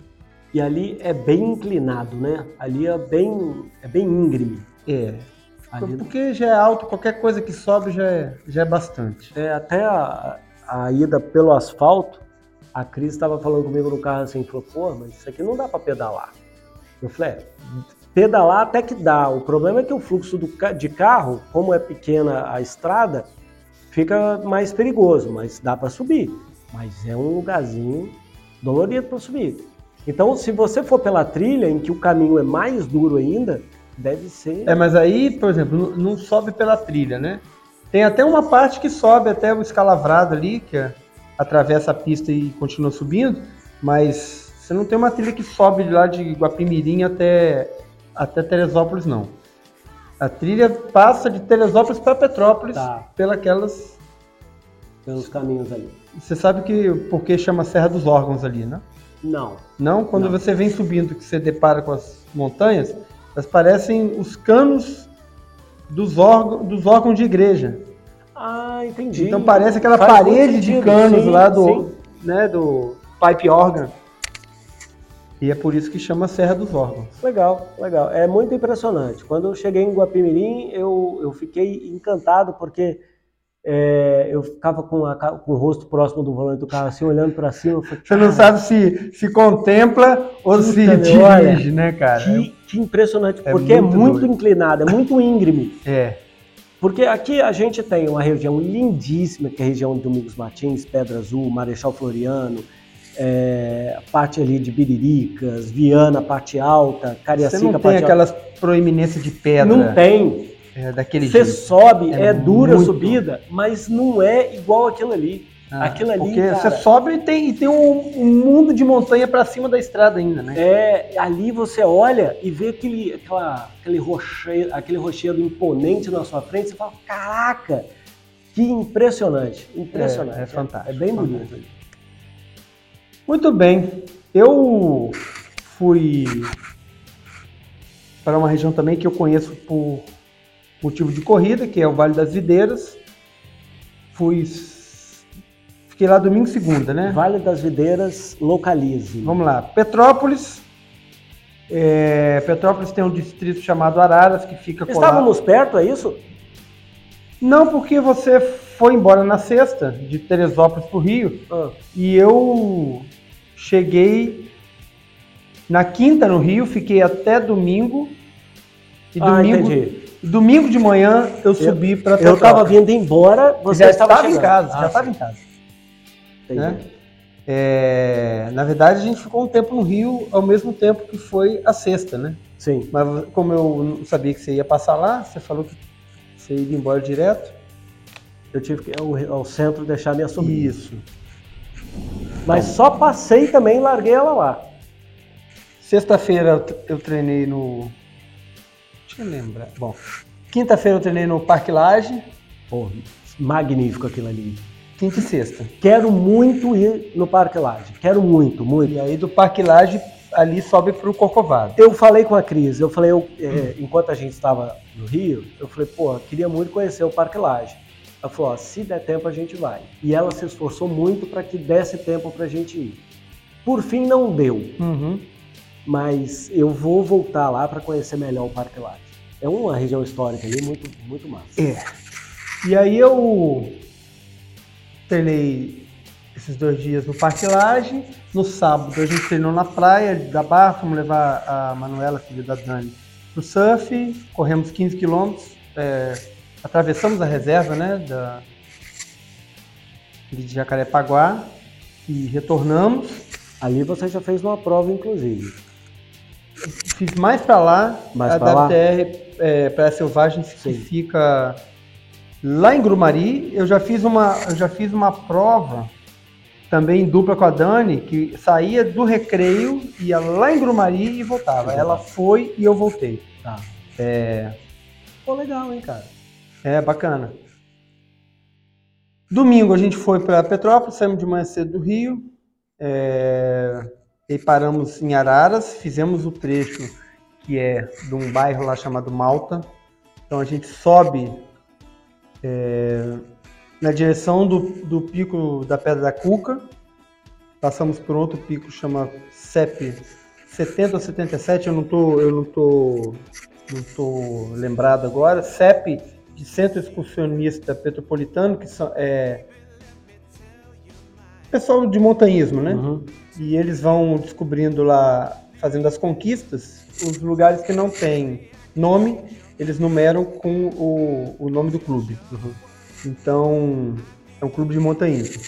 E ali é bem inclinado, né? Ali é bem, é bem íngreme. É. Ali... Porque já é alto, qualquer coisa que sobe já é, já é bastante. É, até a, a ida pelo asfalto, a Cris estava falando comigo no carro assim, falou, pô, mas isso aqui não dá para pedalar. Eu falei, é, pedalar até que dá. O problema é que o fluxo do, de carro, como é pequena a estrada, fica mais perigoso, mas dá para subir. Mas é um lugarzinho dolorido para subir. Então, se você for pela trilha, em que o caminho é mais duro ainda, deve ser. É, mas aí, por exemplo, não sobe pela trilha, né? Tem até uma parte que sobe até o escalavrado ali, que é atravessa a pista e continua subindo, mas você não tem uma trilha que sobe de lá de Guapimirim até, até Teresópolis, não. A trilha passa de Teresópolis para Petrópolis tá. pelas pelos caminhos ali. Você sabe que por que chama Serra dos Órgãos ali, né? Não. Não? Quando não. você vem subindo, que você depara com as montanhas, elas parecem os canos dos órgãos, dos órgãos de igreja. Ah, entendi. Então parece aquela Faz parede de canos sim, lá do, né, do pipe organ. E é por isso que chama Serra dos Órgãos. Legal, legal. É muito impressionante. Quando eu cheguei em Guapimirim, eu, eu fiquei encantado porque é, eu ficava com, a, com, o rosto próximo do volante do carro, assim, olhando para cima. Falei, Você não sabe se, se contempla ou se dirige, olha, né, cara? Que, que impressionante, é porque muito é muito doido. inclinado, é muito íngreme. É. Porque aqui a gente tem uma região lindíssima, que é a região de Domingos Martins, Pedra Azul, Marechal Floriano, é, parte ali de Biriricas, Viana, parte alta, Cariacica, Você não tem aquelas proeminências de pedra Não tem. É, daquele Você jeito. sobe, É é, dura a subida, mas não é igual aquilo ali. Ah, aquilo ali, Porque cara, você sobe e tem, e tem um, um mundo de montanha pra cima da estrada ainda, né? É, ali você olha e vê aquele, aquela, aquele, rochedo, aquele rochedo imponente na sua frente, você fala, caraca, que impressionante, impressionante. É, é fantástico, É bem fantástico. bonito. ali. Muito bem. Eu fui para uma região também que eu conheço por motivo de corrida, que é o Vale das Videiras. Fui. Fiquei lá domingo e segunda, né? Vale das Videiras, localize. Vamos lá. Petrópolis. É, Petrópolis tem um distrito chamado Araras, que fica colado. Estávamos perto, é isso? Não, porque você foi embora na sexta, de Teresópolis para o Rio, Ah, e eu cheguei na quinta no Rio, fiquei até domingo. E Ah, domingo, entendi. Domingo de manhã eu subi para Eu estava vindo embora, você já estava estava em casa, Ah, já estava em casa. né? É, na verdade, a gente ficou um tempo no Rio ao mesmo tempo que foi a sexta, né? Sim. Mas como eu não sabia que você ia passar lá, você falou que você ia embora direto. Eu tive que ir ao, ao centro deixar minha sobrinha. Isso. Mas só passei também e larguei ela lá. Sexta-feira eu treinei no. Deixa eu lembrar. Bom, quinta-feira eu treinei no Parque Laje, Pô, magnífico aquilo ali. quinta e sexta. Quero muito ir no Parque Laje. Quero muito, muito. E aí do Parque Laje ali sobe pro Corcovado. Eu falei com a Cris, eu falei, eu, é, enquanto a gente estava no Rio, eu falei, pô, queria muito conhecer o Parque Laje. Ela falou, ó, se der tempo a gente vai. E ela se esforçou muito para que desse tempo pra gente ir. Por fim não deu, Uhum. mas eu vou voltar lá para conhecer melhor o Parque Laje. É uma região histórica ali muito, muito massa. É. E aí eu treinei esses dois dias no Parque Laje. No sábado a gente treinou na praia da Barra, fomos levar a Manuela, filha da Dani, pro surf, corremos 15 quilômetros, é, atravessamos a reserva, né, da, de Jacarepaguá e retornamos. Ali você já fez uma prova, inclusive. Fiz mais para lá, Mais a pra? WTR é, Praia Selvagem que fica lá em Grumari. Eu já fiz uma, eu já fiz uma prova também em dupla com a Dani, que saía do recreio, ia lá em Grumari e voltava. Ela foi e eu voltei. Tá. É, Pô, legal, hein, cara? é bacana. Domingo a gente foi para Petrópolis, saímos de manhã cedo do Rio, é, e paramos em Araras, fizemos o trecho que é de um bairro lá chamado Malta. Então a gente sobe é, na direção do, do pico da Pedra da Cuca, passamos por outro pico chama CEP 70 ou 77, eu não tô, eu não tô, não tô lembrado agora. CEP de Centro Excursionista Petropolitano, que são, é pessoal de montanhismo, né? Uhum. E eles vão descobrindo lá, fazendo as conquistas, os lugares que não têm nome, eles numeram com o, o nome do clube. Uhum. Então, é um clube de montanhismo.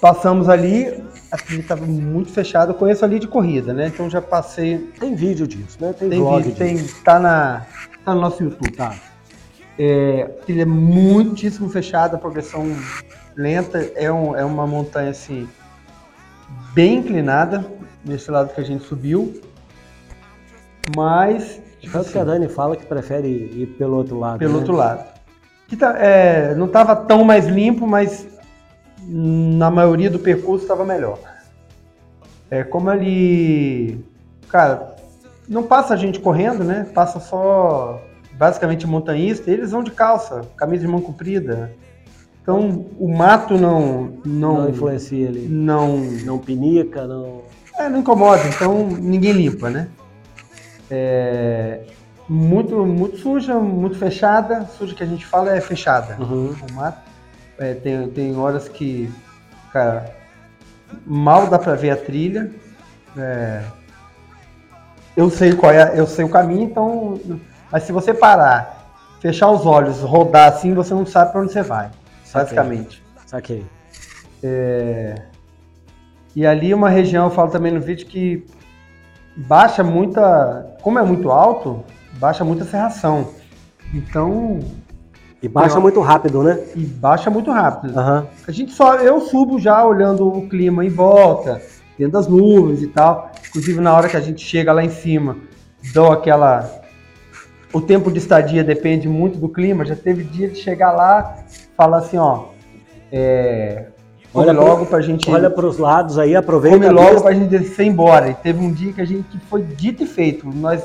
Passamos ali, a trilha estava muito fechada, eu conheço ali de corrida, né? Então já passei, Tem vídeo disso, né? Tem, tem vídeo, tem, tá, na, tá no nosso YouTube. Tá. É, a trilha é muitíssimo fechada, progressão lenta, é, um- é uma montanha assim, bem inclinada, nesse lado que a gente subiu, mas tipo Tanto que a assim, Dani fala que prefere ir pelo outro lado. pelo né? outro lado. Que tá, é, não estava tão mais limpo, mas na maioria do percurso estava melhor. É como ali, cara, não passa gente correndo, né? Passa só basicamente montanhista. Eles vão de calça, camisa de mão comprida. Então o mato não Não, não influencia ali. não Não pinica, não. é, não incomoda, então ninguém limpa, né? É, muito, muito suja, muito fechada. Suja que a gente fala é fechada. Uhum. O mato. É, tem, tem horas que, cara, mal dá pra ver a trilha. É, eu sei qual é, eu sei o caminho, então. Mas se você parar, fechar os olhos, rodar assim, você não sabe pra onde você vai, Saquei. basicamente. Saquei. E ali uma região, eu falo também no vídeo, que baixa muita. Como é muito alto, baixa muita serração. Então. E baixa eu, muito rápido, né? E baixa muito rápido. Uhum. A gente só. Eu subo já olhando o clima em volta, dentro das nuvens e tal. Inclusive na hora que a gente chega lá em cima, dou aquela. O tempo de estadia depende muito do clima. Já teve dia de chegar lá, falar assim, ó. É, Olha logo para a gente. Olha para os lados aí, aproveita. Come logo para a gente descer embora. E teve um dia que a gente foi dito e feito. Nós,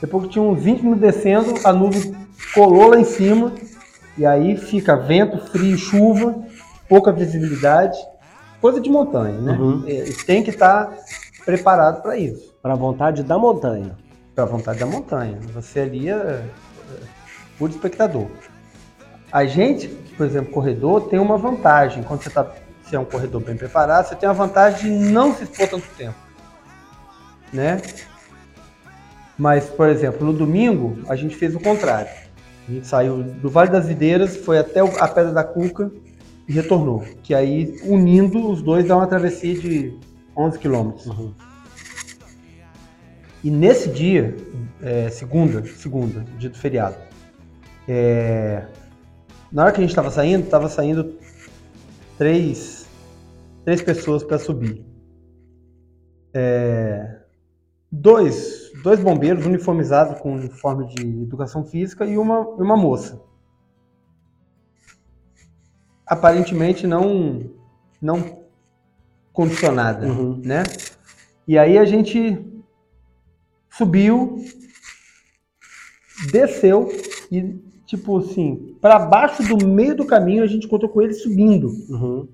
depois que tinha uns 20 minutos descendo, a nuvem colou lá em cima. E aí fica vento, frio, chuva, pouca visibilidade. Coisa de montanha, né? Uhum. E tem que estar tá preparado para isso. Para a vontade da montanha. Para a vontade da montanha. Você ali é, é puro espectador. A gente, por exemplo, corredor, tem uma vantagem. Quando você está se é um corredor bem preparado, você tem a vantagem de não se expor tanto tempo. Né? Mas, por exemplo, no domingo, a gente fez o contrário. A gente saiu do Vale das Videiras, foi até a Pedra da Cuca e retornou. Que aí, unindo os dois, dá uma travessia de 11 quilômetros. Uhum. E nesse dia, é, segunda, segunda, dia do feriado, é, na hora que a gente estava saindo, estava saindo três, três pessoas para subir. É, dois, dois bombeiros uniformizados com uniforme de educação física e uma, uma moça. Aparentemente não, não condicionada, uhum. né? E aí a gente subiu, desceu e tipo assim, para baixo do meio do caminho a gente encontrou com ele subindo. Uhum.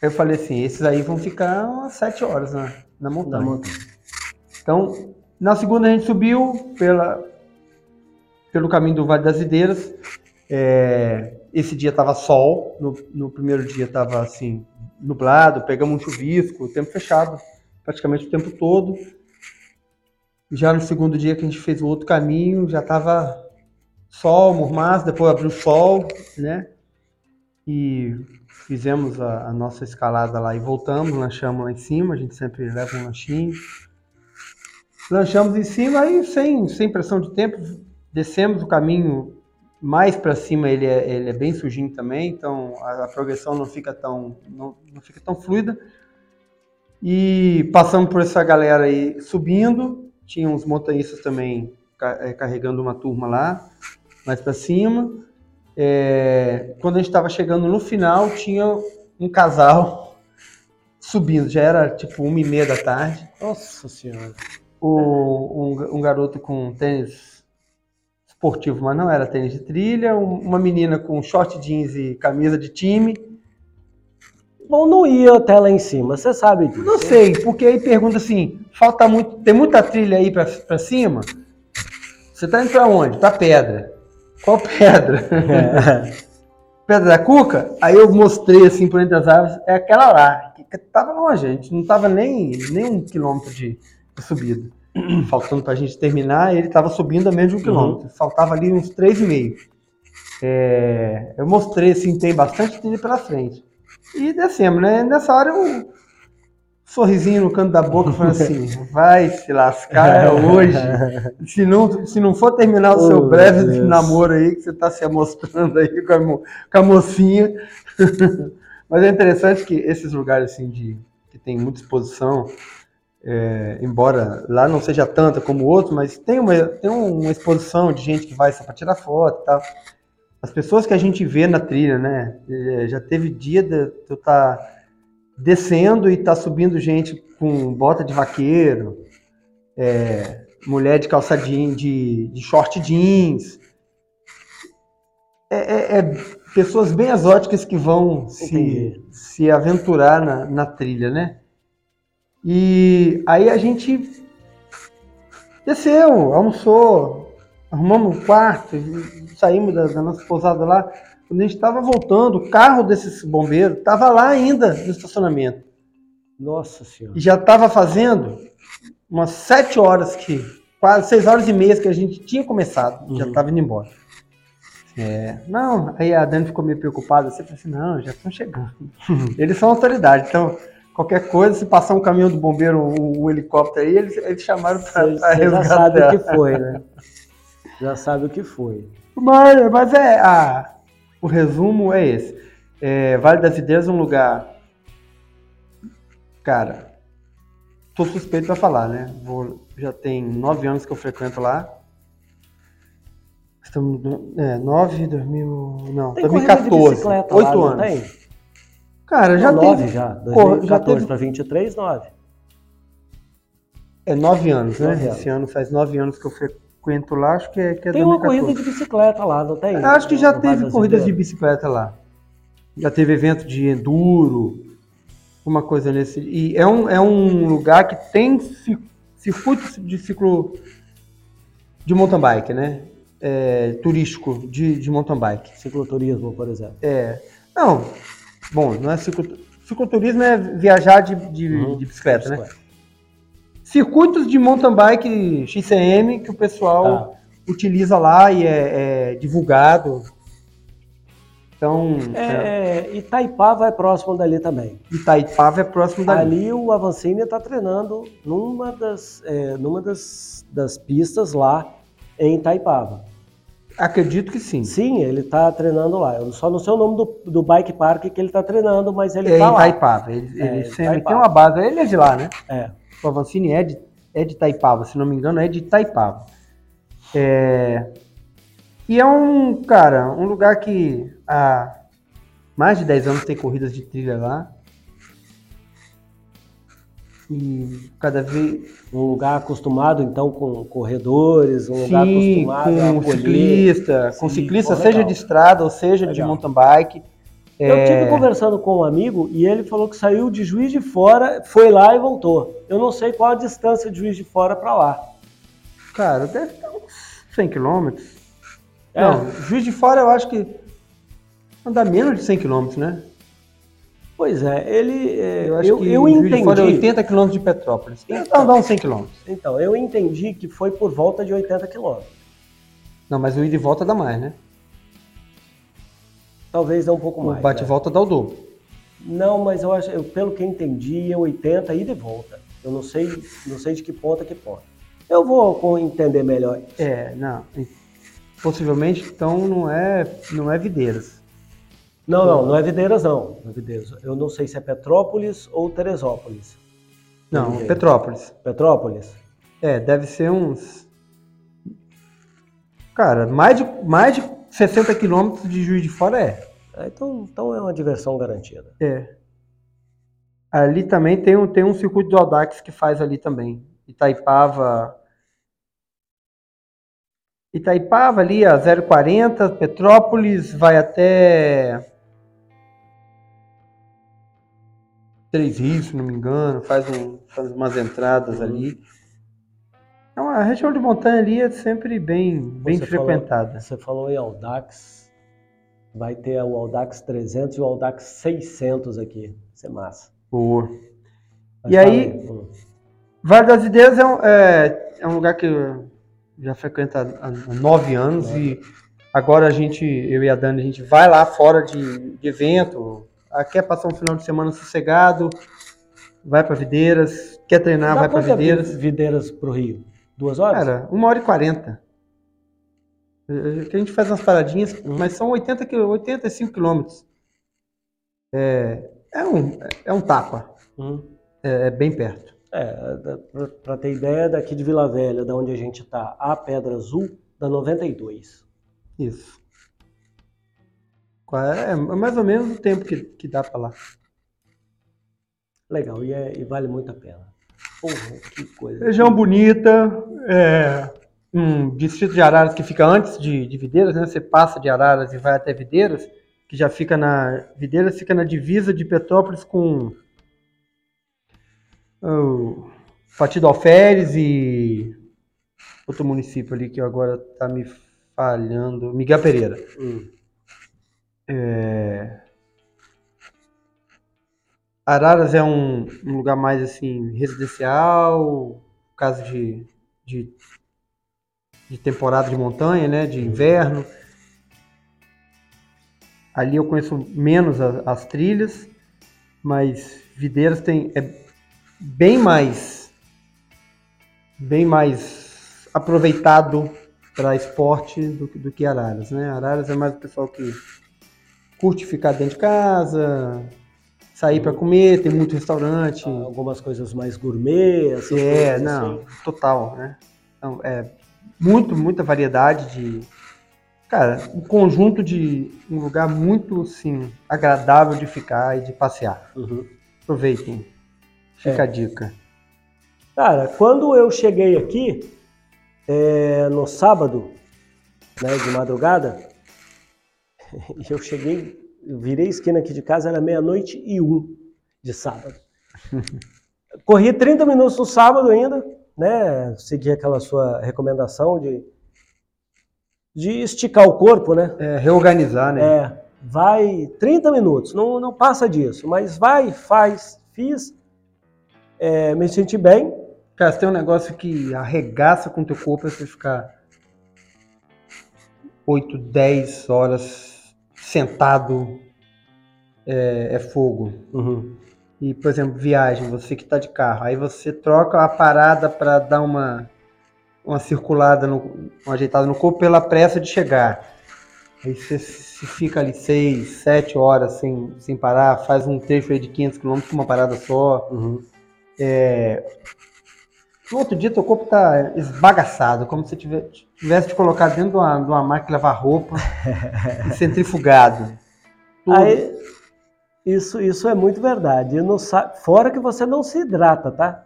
Eu falei assim, esses aí vão ficar umas sete horas na, na montanha. Na montanha. Então, na segunda a gente subiu pela, pelo caminho do Vale das Videiras. É, esse dia tava sol, no, no primeiro dia tava assim, nublado, pegamos um chuvisco, o tempo fechado, praticamente o tempo todo. Já no segundo dia que a gente fez o outro caminho, já tava sol, mormaço, depois abriu sol, né? E fizemos a, a, nossa escalada lá e voltamos, lanchamos lá em cima, a gente sempre leva um lanchinho. Lanchamos em cima e sem, sem pressão de tempo, descemos o caminho mais para cima, ele é, ele é bem sujinho também, então a, a progressão não fica tão não, não fica tão fluida. E passamos por essa galera aí subindo, tinha uns montanhistas também é, carregando uma turma lá mais para cima. É, quando a gente estava chegando no final, tinha um casal subindo, já era tipo uma e meia da tarde. Nossa Senhora. O, um, um garoto com tênis esportivo, mas não era tênis de trilha, um, uma menina com short jeans e camisa de time. Bom, não ia até lá em cima, você sabe disso. Não sei, porque aí pergunta assim, falta muito, tem muita trilha aí para cima? Você tá indo para onde? Para pedra. Qual pedra? É. pedra da Cuca? Aí eu mostrei assim por entre as árvores, é aquela lá, que tava longe, a gente não tava nem, nem um quilômetro de, de subida. Faltando pra gente terminar, ele tava subindo a menos de um quilômetro. Uhum. Faltava ali uns três e meio. É, eu mostrei assim, tem bastante trilha pela frente. E descemos, né? Nessa hora eu sorrisinho no canto da boca, falando assim: vai se lascar é hoje. Se não, se não for terminar o oh, seu breve Deus. namoro aí, que você está se mostrando aí com a, com a mocinha. Mas é interessante que esses lugares assim de que tem muita exposição, é, embora lá não seja tanta como o outro, mas tem uma, tem uma exposição de gente que vai só para tirar foto e tal. As pessoas que a gente vê na trilha, né? É, já teve dia de eu estar. Tá descendo e tá subindo gente com bota de vaqueiro, é, mulher de calça jeans, de, de short jeans. É, é, é, pessoas bem exóticas que vão se, se aventurar na, na trilha, né? E aí a gente desceu, almoçou, arrumamos um quarto, saímos da, da nossa pousada lá. Quando a gente estava voltando, o carro desses bombeiros estava lá ainda no estacionamento. Nossa Senhora. E já estava fazendo umas sete horas que, quase seis horas e meia que a gente tinha começado, uhum. já estava indo embora. É, não, aí a Dani ficou meio preocupada, você falou assim, não, já estão chegando. Eles são autoridade, então qualquer coisa, se passar um caminhão do bombeiro, um, um helicóptero aí, eles, eles chamaram para resgatar. já sabe o que foi, né? Já sabe o que foi. Mas, mas é, a, o resumo é esse. É, vale das Ideias é um lugar, cara, tô suspeito para falar, né? Vou, já tem nove anos que eu frequento lá. Estamos, é, nove, 2000, não, tem 2014, oito anos. Tem? Cara, já não, teve. já, 2014 para 23, nove. É nove anos, né? Nove Esse ano faz nove anos que eu frequento lá, acho que é, que é Tem 2014. uma corrida de bicicleta lá, não tem? Acho que já teve corridas de bicicleta lá. Já teve evento de enduro, uma coisa nesse. E é um, é um lugar que tem circuito de ciclo de mountain bike, né? É, turístico de, de mountain bike. Cicloturismo, por exemplo. É. Não, bom, não é ciclo, cicloturismo é viajar de, de, uhum, de bicicleta, né? Circuitos de mountain bike XCM que o pessoal tá. utiliza lá e é, é divulgado então. É, é... Itaipava é próximo dali também. Itaipava é próximo dali. Ali o Avancini está treinando numa das, é, numa das, das pistas lá em Itaipava. Acredito que sim. Sim, ele está treinando lá. Eu só não sei o nome do, do bike park que ele está treinando, mas ele está é lá. Itaipava. Ele, é, ele sempre Itaipava. tem uma base. Ele é de lá, né? É. O Avancini é de, é de Itaipava, se não me engano, é de Itaipava. É, e é um, cara, um lugar que há mais de 10 anos tem corridas de trilha lá. E cada vez. Um lugar acostumado, então, com corredores, um Sim, lugar acostumado com ciclista, com ciclista, seja legal. de estrada ou seja legal. de mountain bike. Eu é... tive conversando com um amigo e ele falou que saiu de Juiz de Fora, foi lá e voltou. Eu não sei qual a distância de Juiz de Fora para lá. Cara, deve estar uns 100 quilômetros. É. Não, Juiz de Fora eu acho que anda menos de 100 km, né? Pois é, ele. É, eu acho eu, que eu entendi. De Fora é 80 km de Petrópolis. Então dá uns 100 km. Então, eu entendi que foi por volta de 80 km. Não, mas o ida e volta dá mais, né? Talvez dá um pouco mais. O bate e volta dá o dobro. Não, mas eu acho, eu, pelo que entendi, é 80 ida e volta. Eu não sei, não sei de que ponta que ponta. Eu vou entender melhor. Isso. É, não possivelmente, então não é, não é Videiras. Não, não, não é Videiras não. não é Videiras. Eu não sei se é Petrópolis ou Teresópolis. Não, Petrópolis. Petrópolis? É, deve ser uns. Cara, mais de, mais de 60 quilômetros de Juiz de Fora é. é. então, então é uma diversão garantida. É. Ali também tem um, tem um circuito do Audax que faz ali também. Itaipava, Itaipava ali a 040, Petrópolis vai até Três Rios, se não me engano, faz, um, faz umas entradas uhum. ali. Então a região de montanha ali é sempre bem, bem você frequentada. Falou, você falou em Audax, vai ter o Audax 300 e o Audax 600 aqui, isso é massa. Boa. Mas e aí, hum. Vale das Ideias é um, é, é um lugar que já frequenta há nove anos e agora a gente, eu e a Dani, a gente vai lá fora de, de evento, quer passar um final de semana sossegado, vai para Videiras, quer treinar, Dá vai para Videiras. Videiras para o Rio? Duas horas? Cara, uma hora e quarenta. Que a gente faz umas paradinhas, uhum. mas são 80, 85 quilômetros. É, é, um, é um tapa. Uhum. É, é bem perto. É, para ter ideia, daqui de Vila Velha, da onde a gente está, a Pedra Azul, da 92. Isso. É, é mais ou menos o tempo que, que dá para lá. Legal, e, é, e, vale muito a pena. Porra, que coisa. Região bonita, é, um distrito de Araras que fica antes de, de Videiras, né? Você passa de Araras e vai até Videiras, que já fica na. Videiras fica na divisa de Petrópolis com o Partido Alferes e outro município ali que agora tá me falhando, Miguel Pereira. Hum. É... Araras é um, um, lugar mais assim residencial, caso de, de, de temporada de montanha, né, de inverno. Ali eu conheço menos a, as trilhas, mas Videiras tem é bem mais bem mais aproveitado para esporte do, que- do que Araras, né? Araras é mais o pessoal que curte ficar dentro de casa, sair para comer, tem muito restaurante. Algumas coisas mais gourmet, essas É, coisas não, assim. total, né? Então, é muito, muita variedade de. Cara, um conjunto de. um lugar muito, assim, agradável de ficar e de passear. Uhum. Aproveitem. Fica É. a dica. Cara, quando eu cheguei aqui, é, no sábado, né, de madrugada, eu cheguei, eu virei esquina aqui de casa, era meia-noite e um de sábado. Corri 30 minutos no sábado ainda, né, segui aquela sua recomendação de, de esticar o corpo, né, É, reorganizar, né? é, vai 30 minutos, não, não passa disso, mas vai, faz, fiz, é, me senti bem, Cara, se tem um negócio que arregaça com o teu corpo é você ficar 8, 10 horas sentado. É, é fogo. Uhum. E, por exemplo, viagem, você que está de carro, aí você troca a parada para dar uma, uma circulada, no, uma ajeitada no corpo pela pressa de chegar. Aí você fica ali 6, 7 horas sem, sem parar, faz um trecho aí de 500 km com uma parada só. Uhum. No outro dia, teu corpo tá esbagaçado, como se tiver- tivesse te colocado dentro de uma, de uma máquina de lavar roupa e centrifugado. Tudo. Aí, isso, isso é muito verdade. E não sa- Fora que você não se hidrata, tá?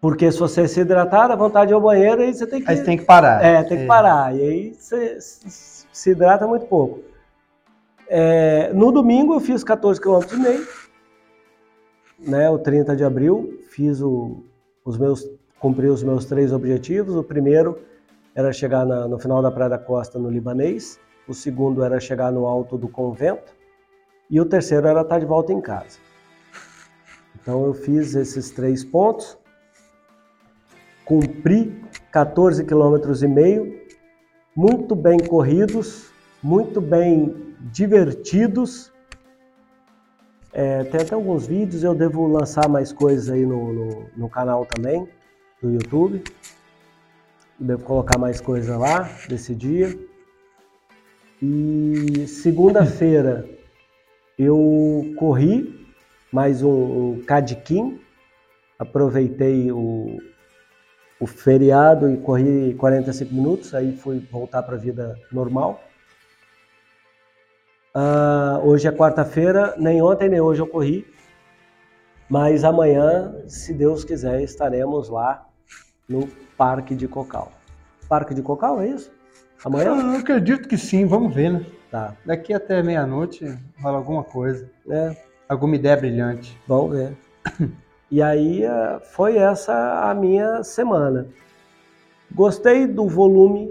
Porque se você se hidratar, dá vontade de ir ao banheiro e você tem que, Aí você tem que parar. é, tem que parar. E aí você se se hidrata muito pouco. É, no domingo eu fiz 14 km e meio, né, o 30 de abril, fiz o, os meus, cumpri os meus três objetivos. O primeiro era chegar na- no final da Praia da Costa, no Libanês. O segundo era chegar no alto do convento. E o terceiro era estar de volta em casa. Então eu fiz esses três pontos, cumpri 14 quilômetros e meio, muito bem corridos, muito bem divertidos. É, tem até alguns vídeos, eu devo lançar mais coisas aí no, no, no canal também, do YouTube. Devo colocar mais coisa lá desse dia. E segunda-feira eu corri mais um, um cadiquim, aproveitei o, o feriado e corri 45 minutos, aí fui voltar para a vida normal. Ah, hoje é quarta-feira, nem ontem nem hoje eu corri, mas amanhã, se Deus quiser, estaremos lá no Parque de Cocal. Parque de Cocal, é isso? Amanhã? Eu acredito que sim, vamos ver, né? Tá. Daqui até meia-noite rola alguma coisa. É, Alguma ideia brilhante. Vamos ver. E aí eh, foi essa a minha semana. Gostei do volume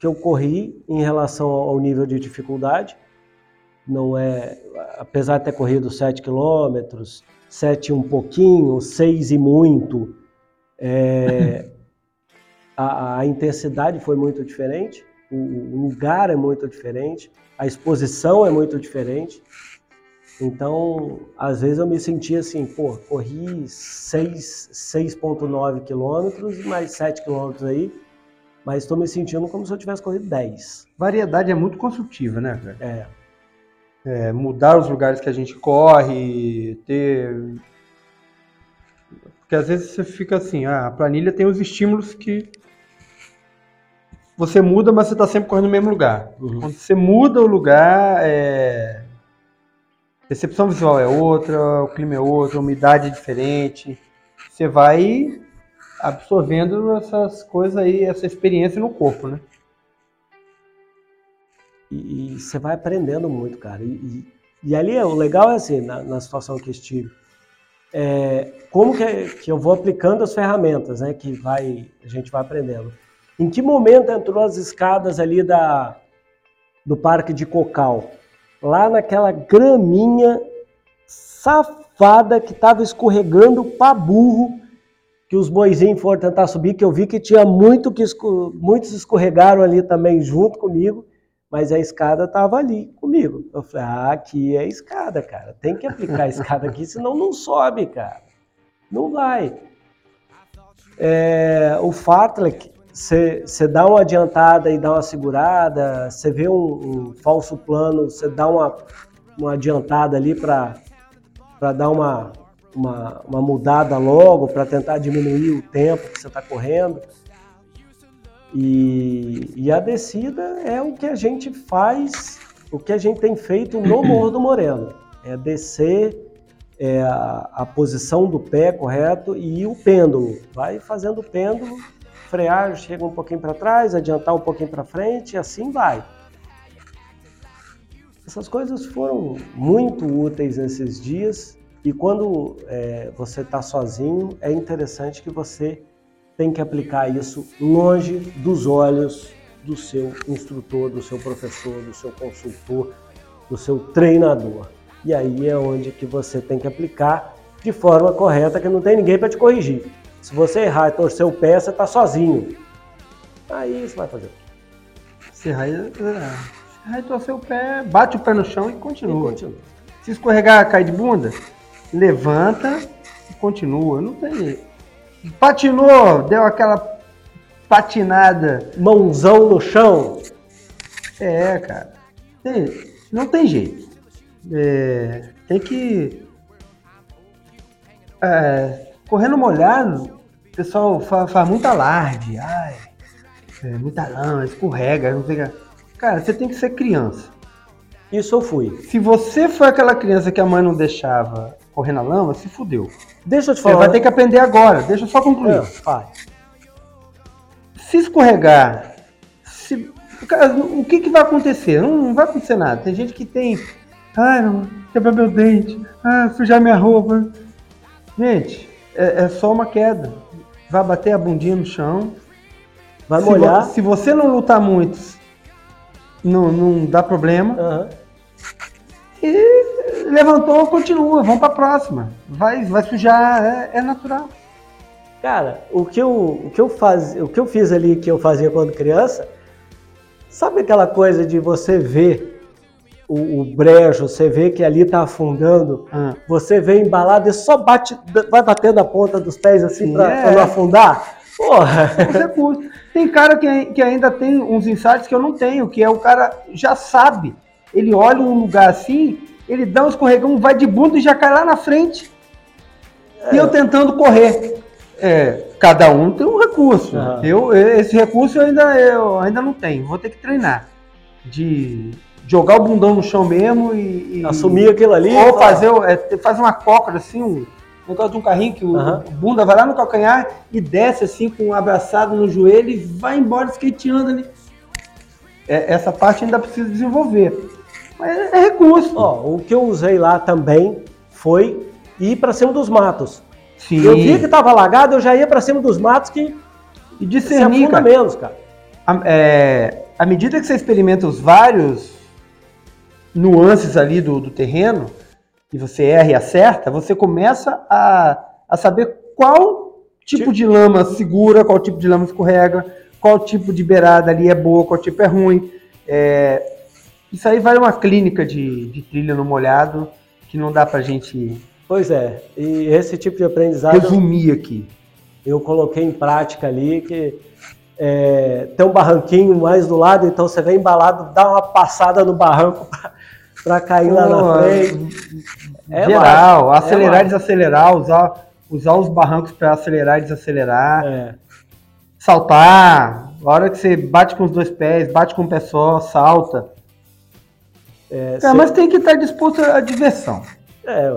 que eu corri em relação ao nível de dificuldade. Não é, apesar de ter corrido 7 quilômetros, 7 um pouquinho, 6 e muito, é, a, a intensidade foi muito diferente, o, o lugar é muito diferente, a exposição é muito diferente. Então, às vezes eu me sentia assim, pô, corri 6 6,9 quilômetros e mais 7 quilômetros aí, mas estou me sentindo como se eu tivesse corrido 10. Variedade é muito construtiva, né, cara? É, É, mudar os lugares que a gente corre, ter. Porque às vezes você fica assim, ah, a planilha tem os estímulos que você muda, mas você está sempre correndo no mesmo lugar. Uhum. Quando você muda o lugar, é... a percepção visual é outra, o clima é outro, a umidade é diferente. Você vai absorvendo essas coisas aí, essa experiência no corpo, né? E, você vai aprendendo muito, cara. E, e, e ali é- o legal é assim, na, na situação que estive, é, como que, que eu vou aplicando as ferramentas, né, que vai, a gente vai aprendendo. Em que momento entrou as escadas ali da, do Parque de Cocal? Lá naquela graminha safada que estava escorregando pra burro, que os boizinhos foram tentar subir, que eu vi que tinha muito que esco- muitos escorregaram ali também junto comigo, mas a escada estava ali comigo. Eu falei, ah, aqui é a escada, cara. Tem que aplicar a escada aqui, senão não sobe, cara. Não vai. É, o fartlek, você dá uma adiantada e dá uma segurada, você vê um, um, falso plano, você dá uma, uma adiantada ali para dar uma, uma, uma mudada logo, para tentar diminuir o tempo que você está correndo. E, e, a descida é o que a gente faz, o que a gente tem feito no Morro do Moreno. É descer é, a, a, posição do pé correto e o pêndulo. Vai fazendo o pêndulo, frear, chega um pouquinho para trás, adiantar um pouquinho para frente, e assim vai. Essas coisas foram muito úteis nesses dias e quando é, você está sozinho, é interessante que você tem que aplicar isso longe dos olhos do seu instrutor, do seu professor, do seu consultor, do seu treinador. E aí é onde que você tem que aplicar de forma correta, que não tem ninguém para te corrigir. Se você errar e torcer o pé, você está sozinho. Aí você vai fazer o quê? Se errar, errar e torcer o pé, bate o pé no chão e continua. E continua. Se escorregar, cai de bunda, levanta e continua. Não tem patinou, deu aquela patinada. Mãozão no chão. É, cara. Tem, não tem jeito. É, tem que. É, correndo molhado, o pessoal faz, faz muito alarde. Ai, é, muita lama, escorrega, não sei Cara, você tem que ser criança. Isso eu fui. Se você foi aquela criança que a mãe não deixava correr na lama, se fudeu. Deixa eu te falar. Você vai ter que aprender agora. Deixa eu só concluir. É, Se escorregar, se, o que, que vai acontecer? Não, não, vai acontecer nada. Tem gente que tem. Ai, não, quebrar meu dente. Ah, sujar minha roupa. Gente, é, é, só uma queda. Vai bater a bundinha no chão. Vai molhar. Se, se você não lutar muito, não, não dá problema. Uhum. E levantou, continua, vamos para a próxima. Vai, vai sujar, é, é, natural. Cara, o que, eu, o, que eu faz, o que eu fiz ali que eu fazia quando criança, sabe aquela coisa de você ver o, o brejo, você vê que ali está afundando, ah. você vê embalado e só bate, vai batendo a ponta dos pés assim para é. não afundar? Porra! Tem cara que, que ainda tem uns insights que eu não tenho, que é o cara já sabe ele olha um lugar assim, ele dá um escorregão, vai de bunda e já cai lá na frente. É. E eu tentando correr. É, cada um tem um recurso. Uhum. Eu, esse recurso eu ainda, eu ainda não tenho. Vou ter que treinar. De jogar o bundão no chão mesmo e. e Assumir aquilo ali. Ou fazer, é, fazer uma cócora assim, um negócio de um carrinho que o, uhum. bunda vai lá no calcanhar e desce assim com um abraçado no joelho e vai embora skateando ali. É, essa parte ainda precisa desenvolver. É recurso. Ó, o que eu usei lá também foi ir para cima dos matos. Sim. Eu vi que estava alagado, eu já ia para cima dos matos que e discernir, cara, menos, cara. A, é, à medida que você experimenta os vários nuances ali do, do terreno, e você erra e acerta, você começa a, a saber qual tipo de lama segura, qual tipo de lama escorrega, qual tipo de beirada ali é boa, qual tipo é ruim. É, isso aí vai uma clínica de, de trilha no molhado que não dá pra gente. Pois é, e esse tipo de aprendizado. Resumir aqui. Eu coloquei em prática ali que é, tem um barranquinho mais do lado, então você vem embalado, dá uma passada no barranco para cair Pô, lá na frente. É geral, é acelerar e desacelerar, usar, usar os barrancos para acelerar e desacelerar. É. Saltar, a hora que você bate com os dois pés, bate com o pé só, salta. É, é mas tem que estar disposto à diversão. É,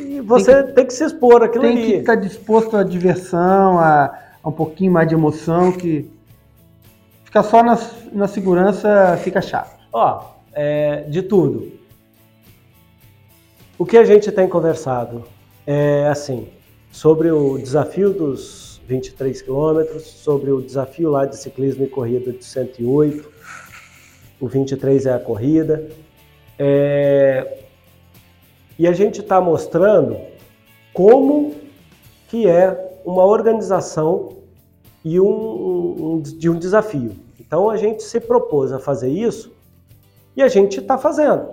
e você tem que, tem que se expor aquilo tem ali. que estar disposto à diversão, a, a, um pouquinho mais de emoção, que ficar só na, na segurança fica chato. Ó, é, de tudo. O que a gente tem conversado é assim, sobre o desafio dos 23 quilômetros, sobre o desafio lá de ciclismo e corrida de 108, o 23 é a corrida, é, e a gente está mostrando como que é uma organização e um, um, de um desafio. Então a gente se propôs a fazer isso E a gente está fazendo.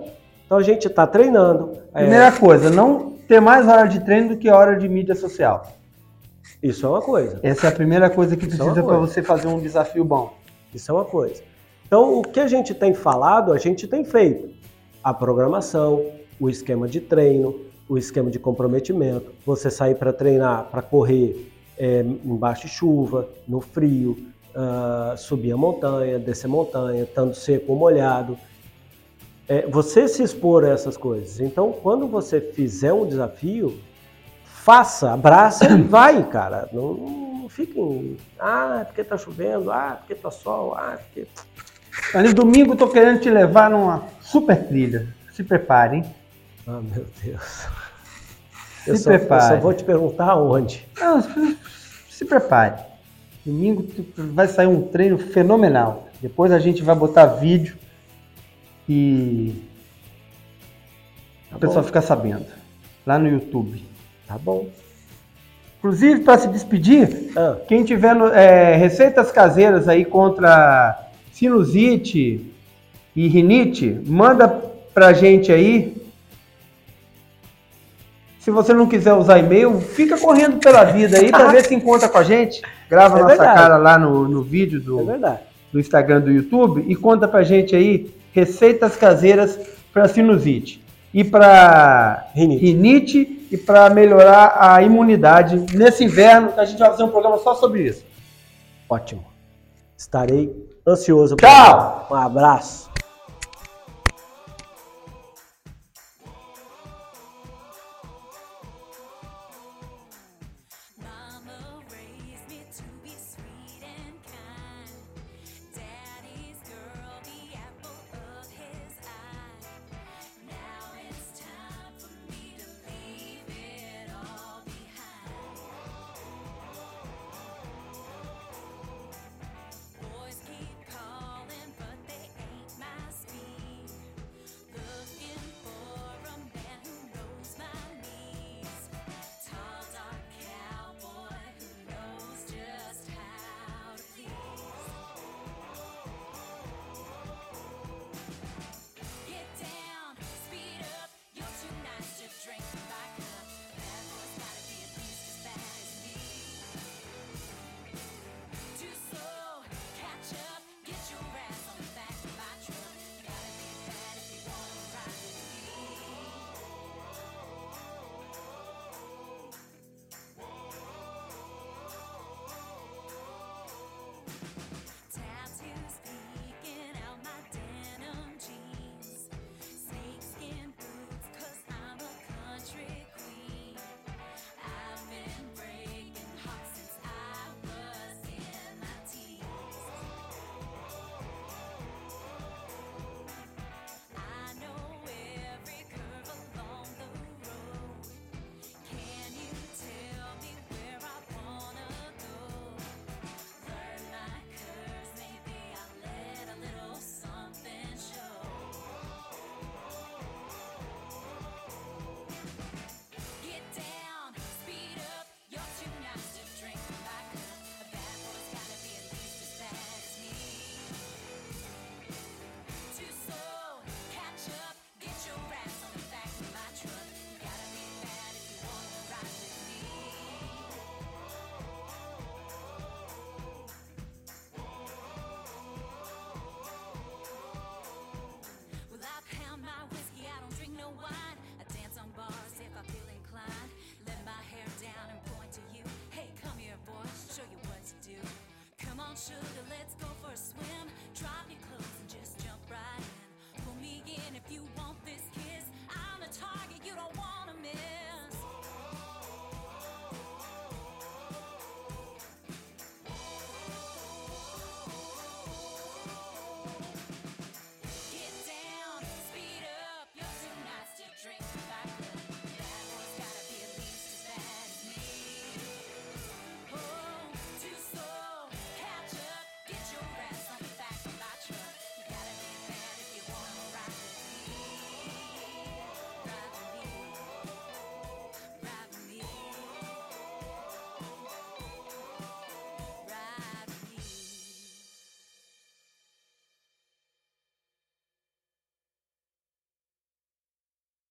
Então a gente está treinando. Primeira é... coisa, não ter mais hora de treino do que hora de mídia social. Isso é uma coisa. Essa é a primeira coisa que Isso é precisa é para você fazer um desafio bom. Isso é uma coisa. Então, o que a gente tem falado, a gente tem feito. A programação, o esquema de treino, o esquema de comprometimento, você sair para treinar, para correr é, embaixo de chuva, no frio, uh, subir a montanha, descer a montanha, estando seco ou molhado. É, você se expor a essas coisas. Então, quando você fizer um desafio, faça, abraça e vai, cara. Não, não fiquem, ah, é porque tá chovendo, ah, é porque tá sol, ah, é porque... Ali domingo tô querendo te levar numa super trilha. Se prepare, hein? Ah, meu Deus. Eu se só, prepare. Eu só vou te perguntar onde. Não, se prepare. Domingo vai sair um treino fenomenal. Depois a gente vai botar vídeo e tá a pessoa ficar sabendo. Lá no YouTube. Tá bom. Inclusive, para se despedir, ah. quem tiver é, receitas caseiras aí contra sinusite e rinite, manda pra gente aí se você não quiser usar e-mail, fica correndo pela vida aí para ver se encontra com a gente. Grava é nossa verdade. cara lá no, no vídeo do, é do Instagram do YouTube e conta pra gente aí receitas caseiras para sinusite e para rinite. rinite e para melhorar a imunidade nesse inverno, a gente vai fazer um programa só sobre isso. Ótimo. Estarei ansioso. Tchau! Um abraço.